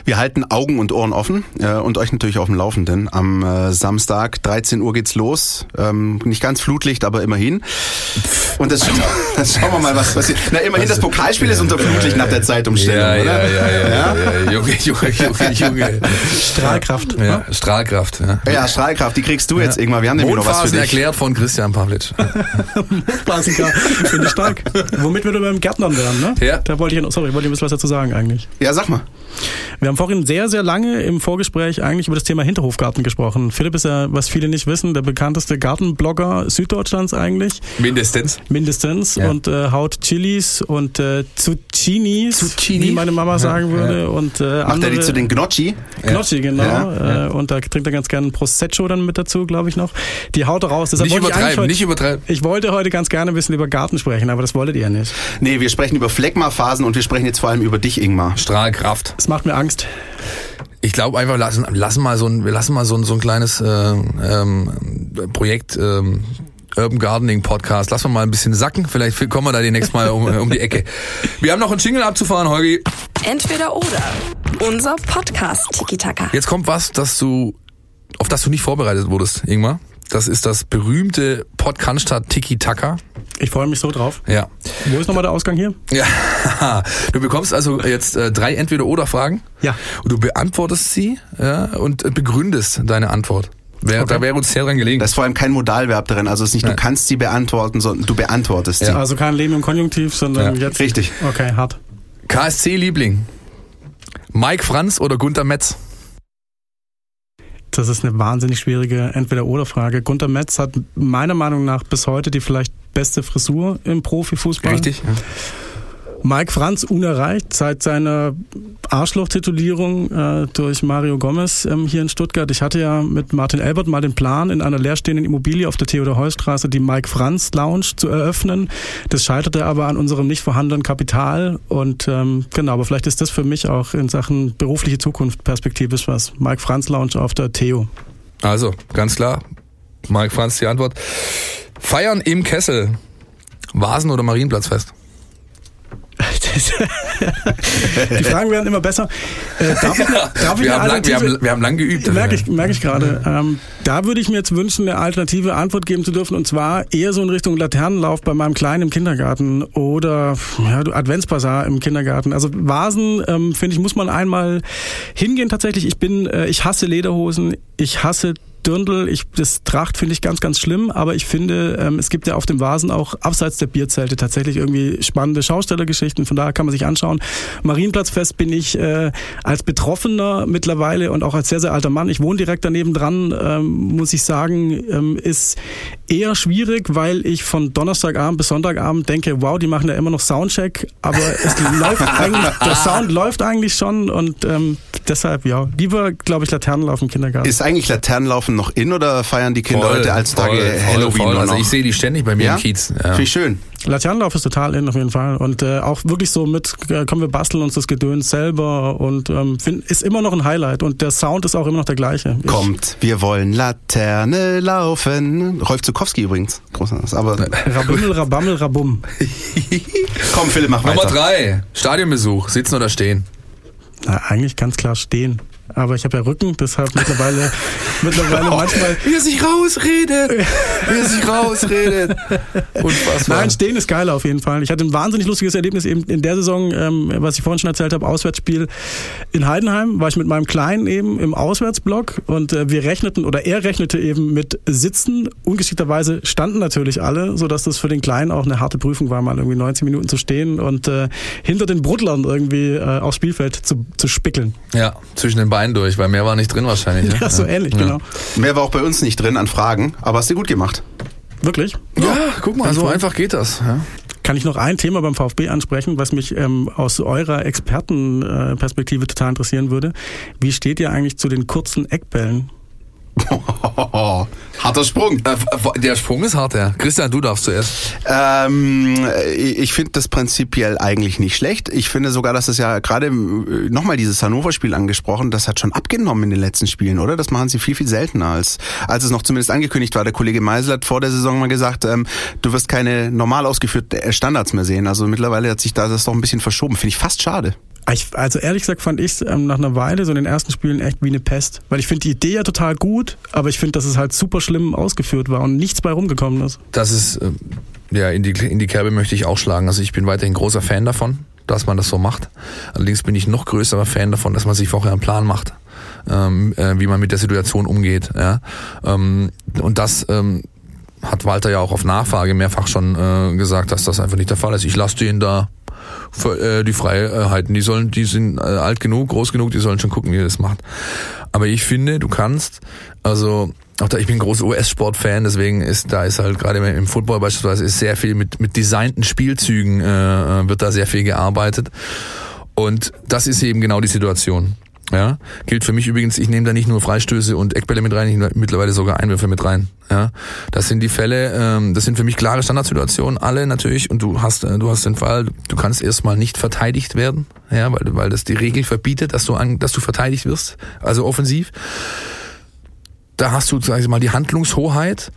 Wir halten Augen und Ohren offen äh, und euch natürlich auf dem Laufenden. Am äh, Samstag, 13 Uhr geht's los. Ähm, nicht ganz Flutlicht, aber immerhin. Und das, das schauen wir mal, was passiert. Na, immerhin, das Pokalspiel ist unter Flutlicht nach der Zeitumstellung, ja, oder? Ja, ja, ja, ja, ja. Junge, Junge, Junge, Junge. Strahlkraft. Ja, Strahlkraft. Ja, ja Strahlkraft, die kriegst du jetzt irgendwann. Wir haben nämlich noch was für dich. erklärt von Christian Pavlic. Mondphasen, finde ich stark. Womit wir beim Gärtnern werden, ne? Ja. Da wollte ich, sorry, wollte ich ein bisschen was dazu sagen eigentlich. Ja, sag mal. Wir haben vorhin sehr, sehr lange im Vorgespräch eigentlich über das Thema Hinterhofgarten gesprochen. Philipp ist ja, was viele nicht wissen, der bekannteste Gartenblogger Süddeutschlands eigentlich. Mindestens. Mindestens. Ja. Und äh, haut Chilis und äh, Zucchinis, Zucchini? wie meine Mama sagen ja, würde. Ja. Und, äh, Macht er die zu den Gnocchi? Gnocchi, genau. Äh, und da trinkt er ganz gerne ein Prosecco dann mit dazu, glaube ich noch. Die haut er raus. Deshalb nicht übertreiben, heute, nicht übertreiben. Ich wollte heute ganz gerne ein bisschen über Garten sprechen, aber das wolltet ihr nicht. Nee, wir sprechen über Phlegmaphasen und wir sprechen jetzt vor allem über dich, Ingmar. Strahlkraft. Das macht mir Angst. Ich glaube einfach, lassen, lassen mal so ein, wir lassen mal so ein, so ein kleines äh, ähm, Projekt ähm, Urban Gardening Podcast. Lassen wir mal ein bisschen sacken. Vielleicht kommen wir da demnächst mal um, um die Ecke. Wir haben noch einen Jingle abzufahren, Holgi. Entweder oder. Unser Podcast Tiki Taka. Jetzt kommt was, dass du, auf das du nicht vorbereitet wurdest, Ingmar. Das ist das berühmte Podcast Tiki Taka. Ich freue mich so drauf. Ja. Wo ist nochmal der Ausgang hier? Ja. Du bekommst also jetzt äh, drei Entweder-Oder-Fragen. Ja. Und du beantwortest sie ja, und begründest deine Antwort. Wär, Okay. Da wäre uns sehr dran gelegen. Da ist vor allem kein Modalverb drin. Also es ist nicht, du Nein. kannst sie beantworten, sondern du beantwortest sie. Also kein Leben im Konjunktiv, sondern Ja, jetzt. richtig. Okay, hart. KSC-Liebling. Mike Franz oder Gunter Metz? Das ist eine wahnsinnig schwierige Entweder-Oder-Frage. Gunter Metz hat meiner Meinung nach bis heute die vielleicht beste Frisur im Profifußball. Richtig. Mike Franz unerreicht seit seiner Arschloch-Titulierung äh, durch Mario Gomez ähm, hier in Stuttgart. Ich hatte ja mit Martin Elbert mal den Plan, in einer leerstehenden Immobilie auf der Theodor-Heuss-Straße die Mike Franz Lounge zu eröffnen. Das scheiterte aber an unserem nicht vorhandenen Kapital. Und ähm, genau, aber vielleicht ist das für mich auch in Sachen berufliche Zukunft perspektivisch was. Mike Franz Lounge auf der Theo. Also, ganz klar. Mike Franz die Antwort. Feiern im Kessel. Vasen- oder Marienplatzfest? Die Fragen werden immer besser. Äh, darf ich, darf ich Wir haben, lang, wir, haben, wir haben lang geübt. Merke ich, merke ich gerade. Ähm, da würde ich mir jetzt wünschen, eine alternative Antwort geben zu dürfen. Und zwar eher so in Richtung Laternenlauf bei meinem Kleinen im Kindergarten oder ja, Adventsbasar im Kindergarten. Also Vasen, ähm, finde ich, muss man einmal hingehen tatsächlich. Ich bin, äh, ich hasse Lederhosen, ich hasse Dirndl, ich, das Tracht finde ich ganz, ganz schlimm, aber ich finde, ähm, es gibt ja auf dem Vasen auch abseits der Bierzelte tatsächlich irgendwie spannende Schaustellergeschichten, von daher kann man sich anschauen. Marienplatzfest bin ich äh, als Betroffener mittlerweile und auch als sehr, sehr alter Mann, ich wohne direkt daneben dran, ähm, muss ich sagen, ähm, ist eher schwierig, weil ich von Donnerstagabend bis Sonntagabend denke, wow, die machen ja immer noch Soundcheck, aber es läuft eigentlich, der Sound läuft eigentlich schon und ähm, deshalb, ja, lieber, glaube ich, Laternenlauf im Kindergarten. Ist eigentlich Laternenlaufen noch in oder feiern die Kinder heute als Tage voll, Halloween voll. nur Also ich sehe die ständig bei mir Ja? im Kiez. Ja. Finde ich schön. Laternenlauf ist total in auf jeden Fall und äh, auch wirklich so mit, äh, kommen wir basteln uns das Gedöns selber und ähm, find, ist immer noch ein Highlight und der Sound ist auch immer noch der gleiche. Ich- Kommt, wir wollen Laterne laufen. Rolf Zukowski übrigens. Großartig. Aber Rabimmel, Rabammel, Rabum. komm, Philipp, mach Nummer weiter. drei. Stadionbesuch. Sitzen oder stehen? Na, eigentlich ganz klar stehen. Aber ich habe ja Rücken, deshalb mittlerweile, mittlerweile manchmal. Wie er sich rausredet. Wie er sich rausredet. Unfassbar. Nein, stehen ist geil auf jeden Fall. Ich hatte ein wahnsinnig lustiges Erlebnis eben in der Saison, ähm, was ich vorhin schon erzählt habe, Auswärtsspiel in Heidenheim, war ich mit meinem Kleinen eben im Auswärtsblock und äh, wir rechneten oder er rechnete eben mit Sitzen. Ungeschickterweise standen natürlich alle, sodass das für den Kleinen auch eine harte Prüfung war, mal irgendwie 19 Minuten zu stehen und äh, hinter den Brudlern irgendwie äh, aufs Spielfeld zu, zu spickeln. Ja, zwischen den Beinen durch, weil mehr war nicht drin wahrscheinlich. Ne? Ja, so ähnlich, Ja. genau. Mehr war auch bei uns nicht drin an Fragen, aber hast du gut gemacht. Wirklich? Ja, guck mal, so einfach geht das. Ja. Kann ich noch ein Thema beim VfB ansprechen, was mich ähm, aus eurer Expertenperspektive total interessieren würde? Wie steht ihr eigentlich zu den kurzen Eckbällen? Harter Sprung. Äh, Der Sprung ist hart, ja. Christian, du darfst zuerst. Ähm, ich finde das prinzipiell eigentlich nicht schlecht. Ich finde sogar, dass es ja gerade nochmal dieses Hannover-Spiel angesprochen, das hat schon abgenommen in den letzten Spielen, oder? Das machen sie viel, viel seltener als, als es noch zumindest angekündigt war. Der Kollege Meisel hat vor der Saison mal gesagt, ähm, du wirst keine normal ausgeführten Standards mehr sehen. Also mittlerweile hat sich da das doch ein bisschen verschoben. Finde ich fast schade. Ich, also ehrlich gesagt fand ich es ähm, nach einer Weile so in den ersten Spielen echt wie eine Pest. Weil ich finde die Idee ja total gut, aber ich finde, dass es halt super schlimm ausgeführt war und nichts bei rumgekommen ist. Das ist, äh, ja, in die, in die Kerbe möchte ich auch schlagen. Also ich bin weiterhin großer Fan davon, dass man das so macht. Allerdings bin ich noch größerer Fan davon, dass man sich vorher einen Plan macht. Ähm, äh, wie man mit der Situation umgeht. Ja? Ähm, und das ähm, hat Walter ja auch auf Nachfrage mehrfach schon äh, gesagt, dass das einfach nicht der Fall ist. Ich lasse den da für, äh, die Freiheiten. Die sollen, die sind äh, alt genug, groß genug, die sollen schon gucken, wie er das macht. Aber ich finde, du kannst, also auch da, ich bin ein großer US-Sport-Fan, deswegen ist da ist halt gerade im Football beispielsweise ist sehr viel mit mit designten Spielzügen äh, äh wird da sehr viel gearbeitet und das ist eben genau die Situation. Ja, gilt für mich übrigens, ich nehme da nicht nur Freistöße und Eckbälle mit rein, ich nehme mittlerweile sogar Einwürfe mit rein. Ja, das sind die Fälle, ähm, das sind für mich klare Standardsituationen, alle natürlich. Und du hast, äh, du hast den Fall, du kannst erstmal nicht verteidigt werden, ja, weil, weil das die Regel verbietet, dass du an, dass du verteidigt wirst, also offensiv. Da hast du, sag ich mal, die Handlungshoheit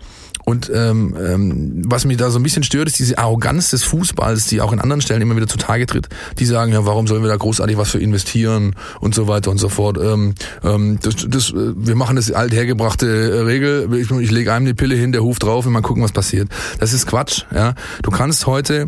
und ähm, ähm, was mich da so ein bisschen stört, ist diese Arroganz des Fußballs, die auch in anderen Stellen immer wieder zutage tritt. Die sagen, ja, warum sollen wir da großartig was für investieren und so weiter und so fort. Ähm, ähm, das, das, äh, wir machen das althergebrachte äh, Regel. Ich, ich lege einem die Pille hin, der ruft drauf und mal gucken, was passiert. Das ist Quatsch. Ja, du kannst heute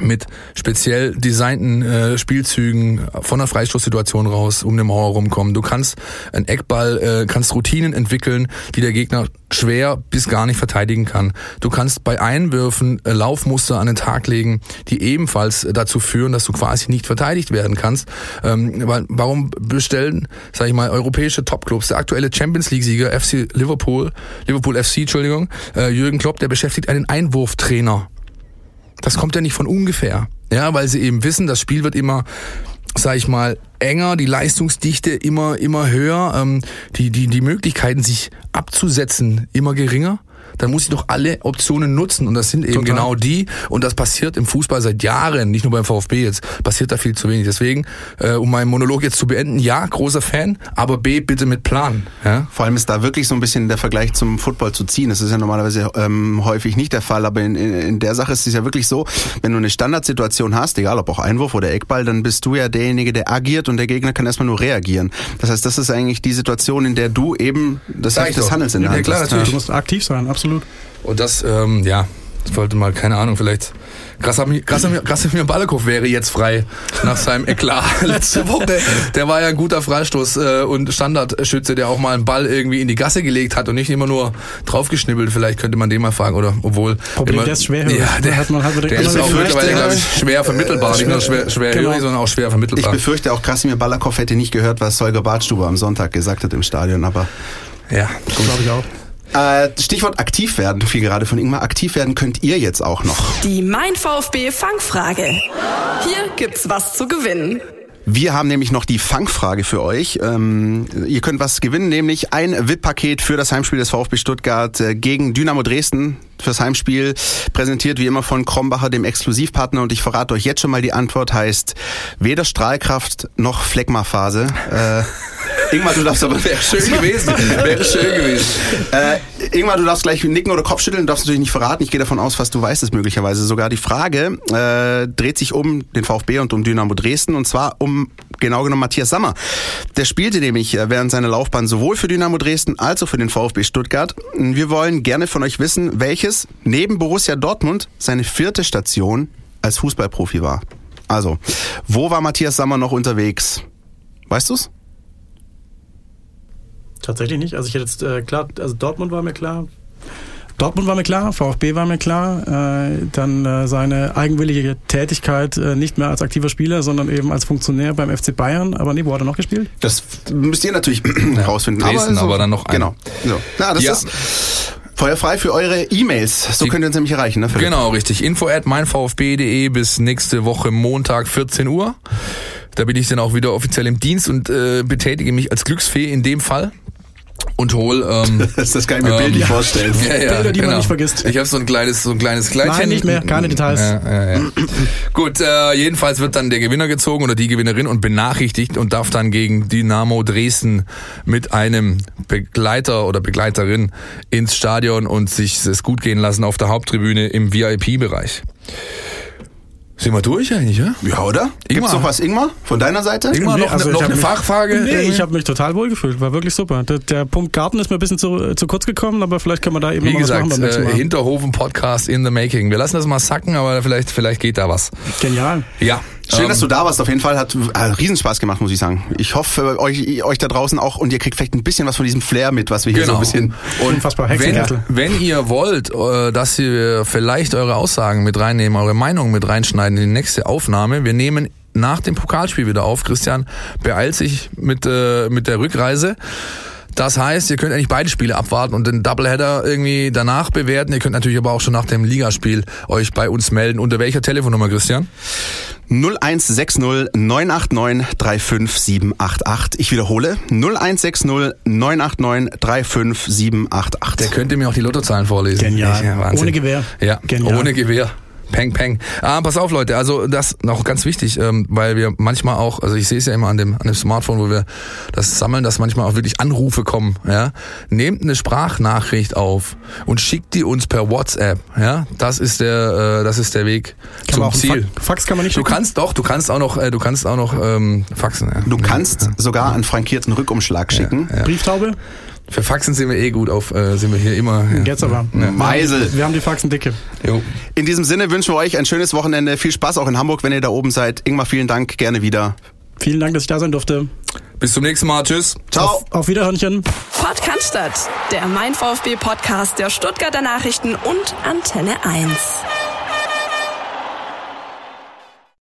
mit speziell designten äh, Spielzügen von der Freistoßsituation raus um eine Mauer rumkommen. Du kannst einen Eckball, äh, kannst Routinen entwickeln, die der Gegner schwer bis gar nicht verteidigen kann. Du kannst bei Einwürfen äh, Laufmuster an den Tag legen, die ebenfalls dazu führen, dass du quasi nicht verteidigt werden kannst. Ähm, weil, warum bestellen, sag ich mal, europäische Topclubs, der aktuelle Champions League-Sieger FC Liverpool, Liverpool FC, Entschuldigung, äh, Jürgen Klopp, der beschäftigt einen Einwurftrainer das kommt ja nicht von ungefähr. Ja, weil sie eben wissen, das Spiel wird immer, sag ich mal, enger, die Leistungsdichte immer, immer höher, ähm, die, die, die Möglichkeiten, sich abzusetzen, immer geringer dann muss ich doch alle Optionen nutzen. Und das sind eben Total. genau die. Und das passiert im Fußball seit Jahren, nicht nur beim VfB jetzt, passiert da viel zu wenig. Deswegen, äh, um meinen Monolog jetzt zu beenden, ja, großer Fan, aber B, bitte mit Plan. Ja? Vor allem ist da wirklich so ein bisschen der Vergleich zum Football zu ziehen. Das ist ja normalerweise ähm, häufig nicht der Fall, aber in, in, in der Sache ist es ja wirklich so, wenn du eine Standardsituation hast, egal ob auch Einwurf oder Eckball, dann bist du ja derjenige, der agiert und der Gegner kann erstmal nur reagieren. Das heißt, das ist eigentlich die Situation, in der du eben das Recht des Handels in der ja, Hand klar, hast. Natürlich. Du musst aktiv sein, absolut. Absolut. Und das, ähm, ja, ich wollte mal, keine Ahnung, vielleicht Krasamir, Krasamir Balakow wäre jetzt frei nach seinem Eklat letzte Woche. Der war ja ein guter Freistoß äh, und Standardschütze, der auch mal einen Ball irgendwie in die Gasse gelegt hat und nicht immer nur draufgeschnibbelt. Vielleicht könnte man den mal fragen, oder obwohl. Problem, immer, der ist schwer. Ja, der, hat man halt der ist auch mittlerweile, glaube ich, schwer vermittelbar. Nicht nur schwer, schwer genau. hörig, sondern auch schwer vermittelbar. Ich befürchte auch, Krasimir Balakow hätte nicht gehört, was Holger Bartstuber am Sonntag gesagt hat im Stadion, aber. Ja, glaube ich auch. Äh, Stichwort aktiv werden, fiel gerade von Ingmar. Aktiv werden könnt ihr jetzt auch noch. Die Mein VfB Fangfrage. Hier gibt's was zu gewinnen. Wir haben nämlich noch die Fangfrage für euch. Ähm, ihr könnt was gewinnen, nämlich ein VIP-Paket für das Heimspiel des VfB Stuttgart äh, gegen Dynamo Dresden fürs Heimspiel. Präsentiert wie immer von Krombacher, dem Exklusivpartner. Und ich verrate euch jetzt schon mal die Antwort, heißt weder Strahlkraft noch Phlegmaphase. Äh, Ingmar, du darfst aber... Wäre schön gewesen. Wäre schön gewesen. Äh, Ingmar, du darfst gleich nicken oder Kopfschütteln, du darfst natürlich nicht verraten. Ich gehe davon aus, was du weißt es möglicherweise sogar. Die Frage äh, dreht sich um den VfB und um Dynamo Dresden und zwar um genau genommen Matthias Sammer. Der spielte nämlich äh, während seiner Laufbahn sowohl für Dynamo Dresden als auch für den VfB Stuttgart. Wir wollen gerne von euch wissen, welches neben Borussia Dortmund seine vierte Station als Fußballprofi war. Also, wo war Matthias Sammer noch unterwegs? Weißt du's? Tatsächlich nicht. Also ich hätte jetzt äh, klar, also Dortmund war mir klar. Dortmund war mir klar, VfB war mir klar, äh, dann äh, seine eigenwillige Tätigkeit äh, nicht mehr als aktiver Spieler, sondern eben als Funktionär beim FC Bayern. Aber nee, wo hat er noch gespielt? Das müsst ihr natürlich ja, rausfinden. Dresden, aber, so, aber dann noch ein. Genau. So. Na, das ja. ist feuerfrei für eure E-Mails. So Die, könnt ihr uns nämlich erreichen, ne? Philipp? Genau, richtig. Info at meinvfb.de bis nächste Woche Montag 14 Uhr. Da bin ich dann auch wieder offiziell im Dienst und äh, betätige mich als Glücksfee in dem Fall und hol. Ähm, das kann ich mir ähm, bildlich vorstellen. Ja, ja, Bilder, die genau. man nicht vergisst. Ich habe so ein kleines, so ein kleines Kleidchen. Nein, nicht mehr, keine Details. Ja, ja, ja. Gut, äh, jedenfalls wird dann der Gewinner gezogen oder die Gewinnerin und benachrichtigt und darf dann gegen Dynamo Dresden mit einem Begleiter oder Begleiterin ins Stadion und sich es gut gehen lassen auf der Haupttribüne im VIP-Bereich. Sind wir durch eigentlich, ja? Ja, oder? Gibt's Ingmar. noch was, Ingmar? Von deiner Seite? Ingmar, Nee, noch, also ne, ich noch eine mich- Fachfrage? Nee, ich habe mich total wohl gefühlt. War wirklich super. Der, der Punkt Garten ist mir ein bisschen zu, zu kurz gekommen, aber vielleicht können wir da eben Wie noch was gesagt, machen beim nächsten äh, Mal. Hinterhofen Podcast in the making. Wir lassen das mal sacken, aber vielleicht, vielleicht geht da was. Genial. Ja. Schön, ähm, dass du da warst. Auf jeden Fall hat äh, Riesenspaß gemacht, muss ich sagen. Ich hoffe, euch, euch da draußen auch und ihr kriegt vielleicht ein bisschen was von diesem Flair mit, was wir hier so Genau. ein bisschen. Unfassbar Wenn, wenn ihr wollt, äh, dass wir vielleicht eure Aussagen mit reinnehmen, eure Meinung mit reinschneiden in die nächste Aufnahme, wir nehmen nach dem Pokalspiel wieder auf. Christian beeilt sich mit, äh, mit der Rückreise. Das heißt, ihr könnt eigentlich beide Spiele abwarten und den Doubleheader irgendwie danach bewerten. Ihr könnt natürlich aber auch schon nach dem Ligaspiel euch bei uns melden. Unter welcher Telefonnummer, Christian? 0160 989 35788. Ich wiederhole. 0160 989 35788. Der könnte mir auch die Lottozahlen vorlesen. Genial. Ja. Ohne Gewehr. Ja, Genial. ohne Gewehr. Peng, peng. Ah, pass auf, Leute. Also das noch ganz wichtig, ähm, weil wir manchmal auch, also ich sehe es ja immer an dem, an dem Smartphone, wo wir das sammeln, dass manchmal auch wirklich Anrufe kommen. Ja, nehmt eine Sprachnachricht auf und schickt die uns per WhatsApp. Ja, das ist der, äh, das ist der Weg Kann zum Ziel. Fax, Fax kann man nicht Du schicken? kannst doch, du kannst auch noch, äh, du kannst auch noch ähm, faxen. Ja. Du kannst sogar einen frankierten Rückumschlag schicken. Brieftaube? Für Faxen sind wir eh gut auf, äh, sind wir hier immer. Ja. Jetzt aber. Meisel. Wir haben die Faxen dicke. Jo. In diesem Sinne wünschen wir euch ein schönes Wochenende. Viel Spaß auch in Hamburg, wenn ihr da oben seid. Ingmar, vielen Dank. Gerne wieder. Vielen Dank, dass ich da sein durfte. Bis zum nächsten Mal. Tschüss. Ciao. Auf, auf Wiederhörnchen. Podcast, der Mein VfB Podcast der Stuttgarter Nachrichten und Antenne 1.